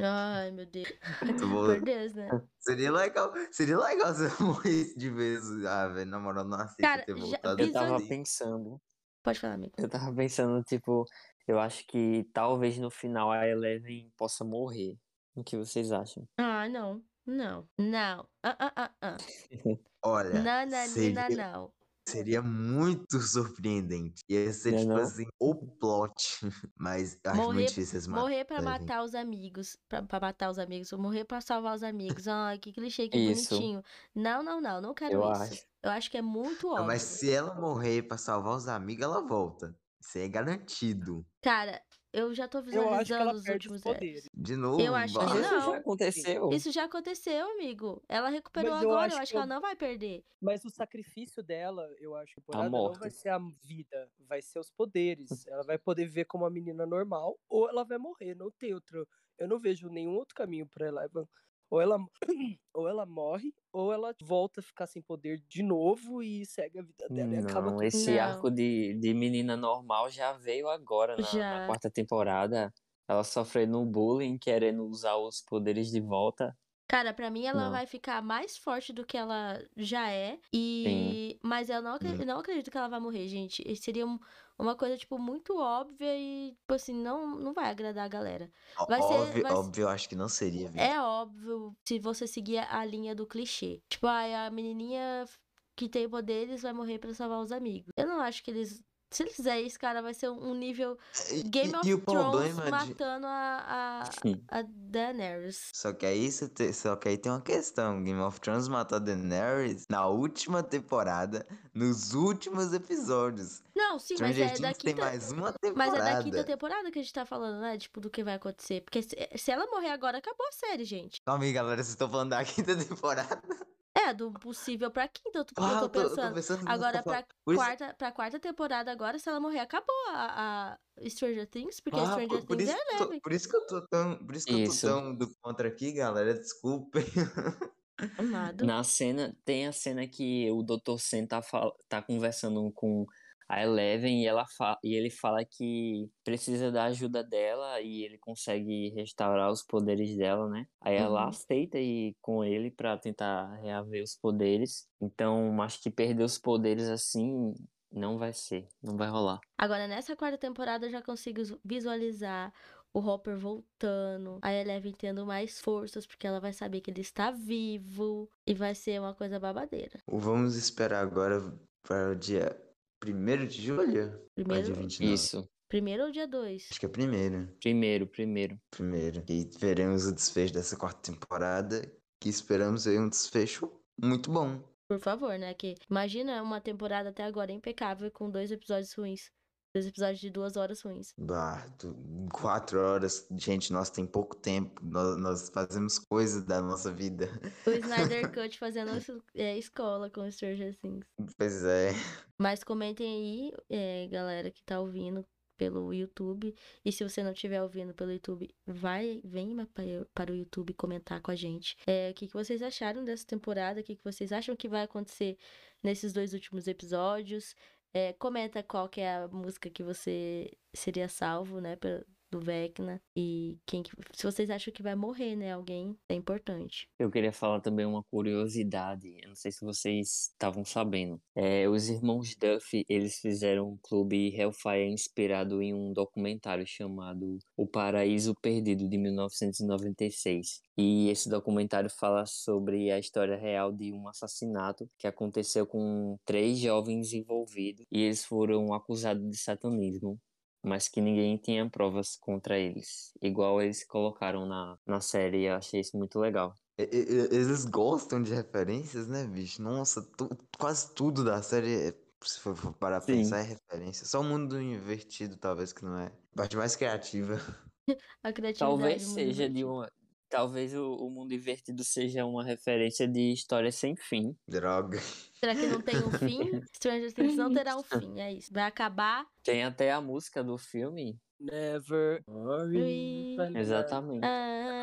Ai, meu Deus. Muito bom. Por Deus, né? Seria legal, seria legal se eu morresse de vez. Ah, velho, na moral, não aceito Cara, ter já- voltado Eu tava ali. pensando, Pode falar, amigo. eu tava pensando, tipo, eu acho que talvez no final a Eleven possa morrer. O que vocês acham? Ah, não. Não. Não. Ah, ah, ah, ah. Olha, Nananina, seria, não. seria muito surpreendente. Ia ser, Não é tipo não? assim, o plot. Mas eu acho Morrer- muito difícil eles Morrer pra matarem. matar os amigos. Pra, pra matar os amigos. ou Morrer pra salvar os amigos. Ai, que clichê, que Isso. bonitinho. Não, não, não. Não quero Eu isso. acho. Eu acho que é muito Não, óbvio. mas se ela morrer pra salvar os amigos, ela volta. Isso aí é garantido. Cara, eu já tô que visualizando os últimos. poderes. De novo, Eu acho que Mas bora. isso já não. aconteceu. Isso já aconteceu, amigo. Ela recuperou Mas eu agora. acho Eu acho que que ela eu- não vai perder. Mas o sacrifício dela, eu acho, temporada não morte. vai ser a vida, vai ser os poderes. Ela vai poder viver como uma menina normal, ou ela vai morrer. Não tem outro. Eu não vejo nenhum outro caminho pra Eleven. Ou ela, ou ela morre, ou ela volta a ficar sem poder de novo e segue a vida dela e acaba Não, tudo. esse Não. arco de, de menina normal já veio agora na, na Já. quarta temporada. Ela sofrendo bullying, querendo usar os poderes de volta. Cara, pra mim ela Não. vai ficar mais forte do que ela já é. E. Mas eu não, acre- Hum. não acredito que ela vai morrer, gente. Seria um- uma coisa, tipo, muito óbvia e, tipo assim, não, não vai agradar a galera. Vai ser- óbvio, vai ser- óbvio, eu acho que não seria, viu? É óbvio se você seguir a linha do clichê. Tipo, ai, a menininha que tem poderes vai morrer pra salvar os amigos. Eu não acho que eles. Se eles fizerem isso, cara, vai ser um nível E- Game e- of e Thrones problema de... matando a, a, a Daenerys. Só que aí você te- só que aí tem uma questão. Game of Thrones matou a Daenerys na última temporada, nos últimos episódios. Não, sim, mas Stranger é da Things tem quinta. mais uma temporada. Mas é da quinta temporada que a gente tá falando, né? Tipo, do que vai acontecer. Porque se, se ela morrer agora, acabou a série, gente. Calma aí, galera, vocês estão falando da quinta temporada? É, do possível pra quinta, eu tô, Ah, eu tô, eu tô pensando. pensando Agora, pra por isso- quarta, pra quarta temporada, agora, se ela morrer, acabou a, a Stranger Things, porque Ah, Stranger por, por Things isso é tô- leve. por isso que eu tô tão, por isso que Isso. eu tô tão do contra aqui, galera. Desculpem. Amado. Na cena, tem a cena que o Dr. Sen tá, fal- tá conversando com a Eleven e, ela fa- e ele fala que precisa da ajuda dela e ele consegue restaurar os poderes dela, né? Aí ela Uhum. aceita ir com ele pra tentar reaver os poderes. Então, acho que perder os poderes assim não vai ser, não vai rolar. Agora, nessa quarta temporada, eu já consigo visualizar o Hopper voltando, a Eleven tendo mais forças, porque ela vai saber que ele está vivo, e vai ser uma coisa babadeira. Vamos esperar agora para o dia 1 de julho? Ou dia Primeiro, 29? Isso, primeiro ou dia 2? Acho que é primeiro. primeiro, primeiro. Primeiro. E veremos o desfecho dessa quarta temporada. Que esperamos aí um desfecho muito bom. Por favor, né? Que imagina uma temporada até agora impecável com dois episódios ruins. Dois episódios de duas horas ruins. Bah, tu- quatro horas. Gente, nós tem pouco tempo. Nós, nós fazemos coisas da nossa vida. O Snyder Cut fazendo é, escola com Stranger Things. Pois é. Mas comentem aí, é, galera que tá ouvindo pelo YouTube. E se você não estiver ouvindo pelo YouTube, vai, vem para o YouTube comentar com a gente. É, o que, que vocês acharam dessa temporada? O que, que vocês acham que vai acontecer nesses dois últimos episódios? É, comenta qual que é a música que você seria salvo, né? pra- do Vecna e quem que, se vocês acham que vai morrer, né, alguém, é importante. Eu queria falar também uma curiosidade, eu não sei se vocês estavam sabendo. É, os irmãos Duff, eles fizeram um clube Hellfire inspirado em um documentário chamado O Paraíso Perdido, de 1996. E esse documentário fala sobre a história real de um assassinato que aconteceu com três jovens envolvidos e eles foram acusados de satanismo mas que ninguém tinha provas contra eles. Igual eles colocaram na, na série, eu achei isso muito legal. Eles gostam de referências, né, bicho? Nossa, tu, quase tudo da série, se for, parar pra pensar, é referência. Só o mundo invertido, talvez, que não é. A parte mais criativa. A criatividade. Talvez seja de uma. Talvez o, o mundo invertido seja uma referência de história sem fim. Droga. Será que não tem um fim? Stranger Things não terá um fim, é isso. Vai acabar. Tem até a música do filme. Never worry. Exatamente. Ah,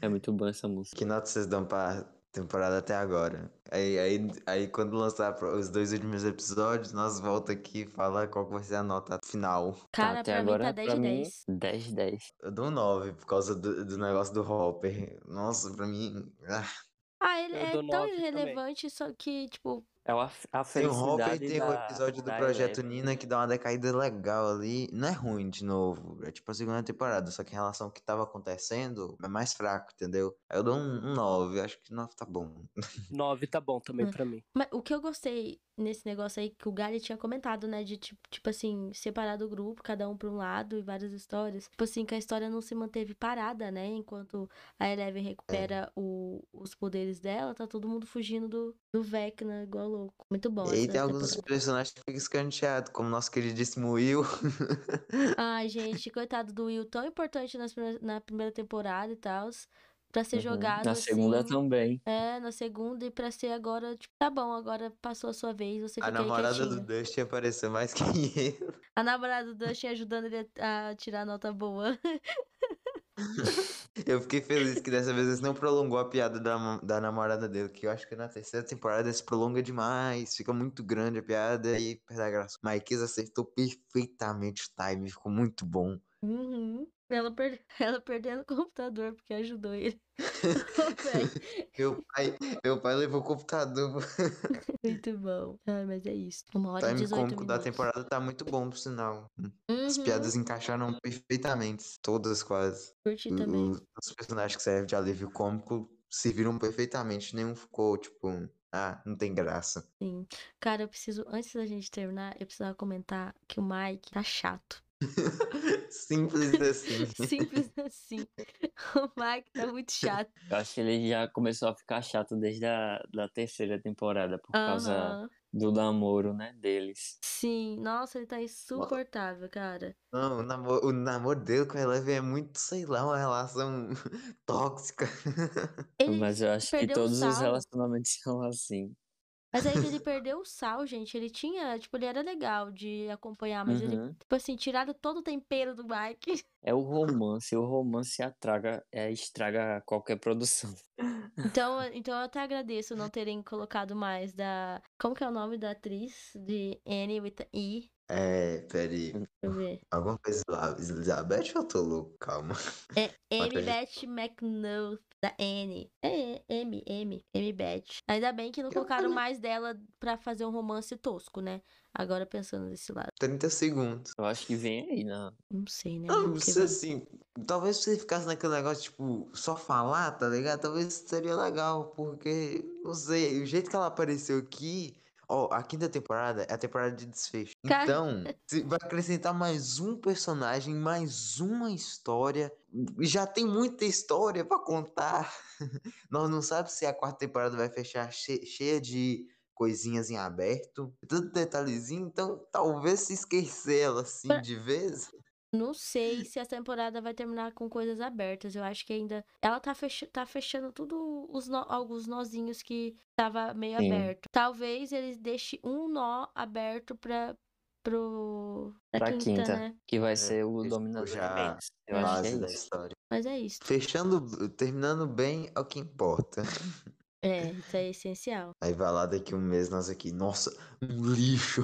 É muito boa essa música. Que nota vocês dão pra temporada até agora? Aí, aí, aí quando lançar os dois últimos episódios, nós volta aqui e fala qual que vai ser a nota final. Cara, até pra agora, mim tá 10 pra de mim, 10. 10 10. Eu dou um 9 por causa do, do negócio do Hopper. Nossa, pra mim. ah. Ah, ele Eu é tão nove também. irrelevante, só que, tipo, É a, a Tem o Hopper e tem o da, episódio do da Projeto Eleven. Nina que dá uma decaída legal ali. Não é ruim de novo. É tipo a segunda temporada. Só que em relação ao que tava acontecendo, é mais fraco, entendeu? Aí eu dou um, um 9. Acho que 9 tá bom. 9 tá bom também Hum. pra mim. Mas o que eu gostei nesse negócio aí que o Gali tinha comentado, né? De tipo, tipo assim, separar do grupo, cada um pra um lado e várias histórias. Tipo assim, que a história não se manteve parada, né? Enquanto a Eleven recupera o- os poderes dela, tá todo mundo fugindo do, do Vecna igual louco. Muito bom. E aí tem alguns temporada. personagens que ficam escanteados, como nosso queridíssimo Will. Ai, gente, coitado do Will, tão importante nas na primeira temporada e tal. Pra ser Uhum. jogado Na segunda assim. também. É, na segunda, e pra ser agora, tipo, tá bom, agora passou a sua vez, você A fica namorada do. Dusty apareceu mais que ele. A namorada do Dustin ajudando ele a a tirar nota boa. Eu fiquei feliz que dessa vez eles não prolongou a piada da, da namorada dele, que eu acho que na terceira temporada se prolonga demais, fica muito grande a piada e aí perde a graça. Maiquez acertou perfeitamente o time, ficou muito bom. Uhum. Ela, per- ela perdendo o computador porque ajudou ele. Meu pai, meu pai levou o computador. Muito bom. Ai, mas é isso. Uma O hora e time 18 cômico da minutos. temporada tá muito bom, por sinal. As Uhum, piadas encaixaram perfeitamente, todas quase. Curti O- também. Os personagens que servem de alívio cômico serviram perfeitamente, nenhum ficou tipo, ah, não tem graça. Sim. Cara, eu preciso, antes da gente terminar, eu precisava comentar que o Mike tá chato. Simples assim. Simples assim. O Mike tá muito chato. Eu acho que ele já começou a ficar chato desde a da terceira temporada, por causa do namoro, né, deles. Sim, nossa, ele tá insuportável, cara. Não, o namoro, o namoro dele com a Eleven é muito, sei lá, uma relação tóxica. Ele Mas eu acho que todos os relacionamentos são assim. Mas aí que ele perdeu o sal, gente. Ele tinha, tipo, ele era legal de acompanhar, mas ele, Uhum. tipo assim, tiraram todo o tempero do Mike. É o romance, o romance atraga, é, estraga qualquer produção. Então, então eu até agradeço não terem colocado mais da. Como que é o nome da atriz? De Annie with E. É, peraí. Deixa eu ver. Alguma coisa lá, Elizabeth ou eu tô louco? Calma. É Annie Ok. Da Annie. É M, M, M Beth. Ainda bem que não colocaram mais dela pra fazer um romance tosco, né? Agora pensando desse lado. 30 segundos. Eu acho que vem aí, né? Não sei, né? Não, você assim, talvez se você ficasse naquele negócio, tipo, só falar, tá ligado? Talvez seria legal, porque, não sei, o jeito que ela apareceu aqui, ó, a quinta temporada é a temporada de desfecho. Cara. Então, vai acrescentar mais um personagem, mais uma história, já tem muita história pra contar. Nós não sabemos se a quarta temporada vai fechar che- cheia de coisinhas em aberto, tudo detalhezinho, então talvez se esquecer ela assim Pra- de vez. Não sei se a temporada vai terminar com coisas abertas. Eu acho que ainda. Ela tá, fech... tá fechando tudo os nó- alguns nozinhos que tava meio Sim. aberto. Talvez eles deixem um nó aberto pra. Pro. pra, Pra quinta, quinta. né? Que vai É, ser o dominador já. Eu acho que é base da isso. história. Mas é isso. Fechando, terminando bem é o que importa. É, isso é essencial. Aí vai lá daqui um mês, nós aqui, nossa, um lixo.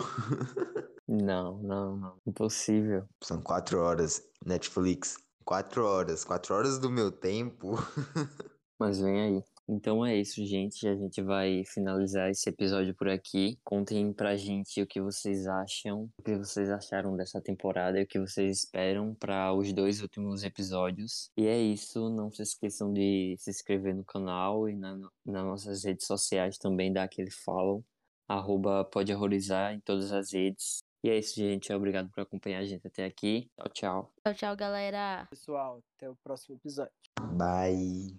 Não, não, não. Impossível. São quatro horas, Netflix. Quatro horas, quatro horas do meu tempo. Mas vem aí. Então é isso, gente. A gente vai finalizar esse episódio por aqui. Contem pra gente o que vocês acham, o que vocês acharam dessa temporada e o que vocês esperam para os dois últimos episódios. E é isso. Não se esqueçam de se inscrever no canal e na, nas nossas redes sociais também, dar aquele follow. Arroba pode horrorizar em todas as redes. E é isso, gente. Obrigado por acompanhar a gente até aqui. Tchau, tchau. Tchau, tchau, galera. Pessoal, até o próximo episódio. Bye.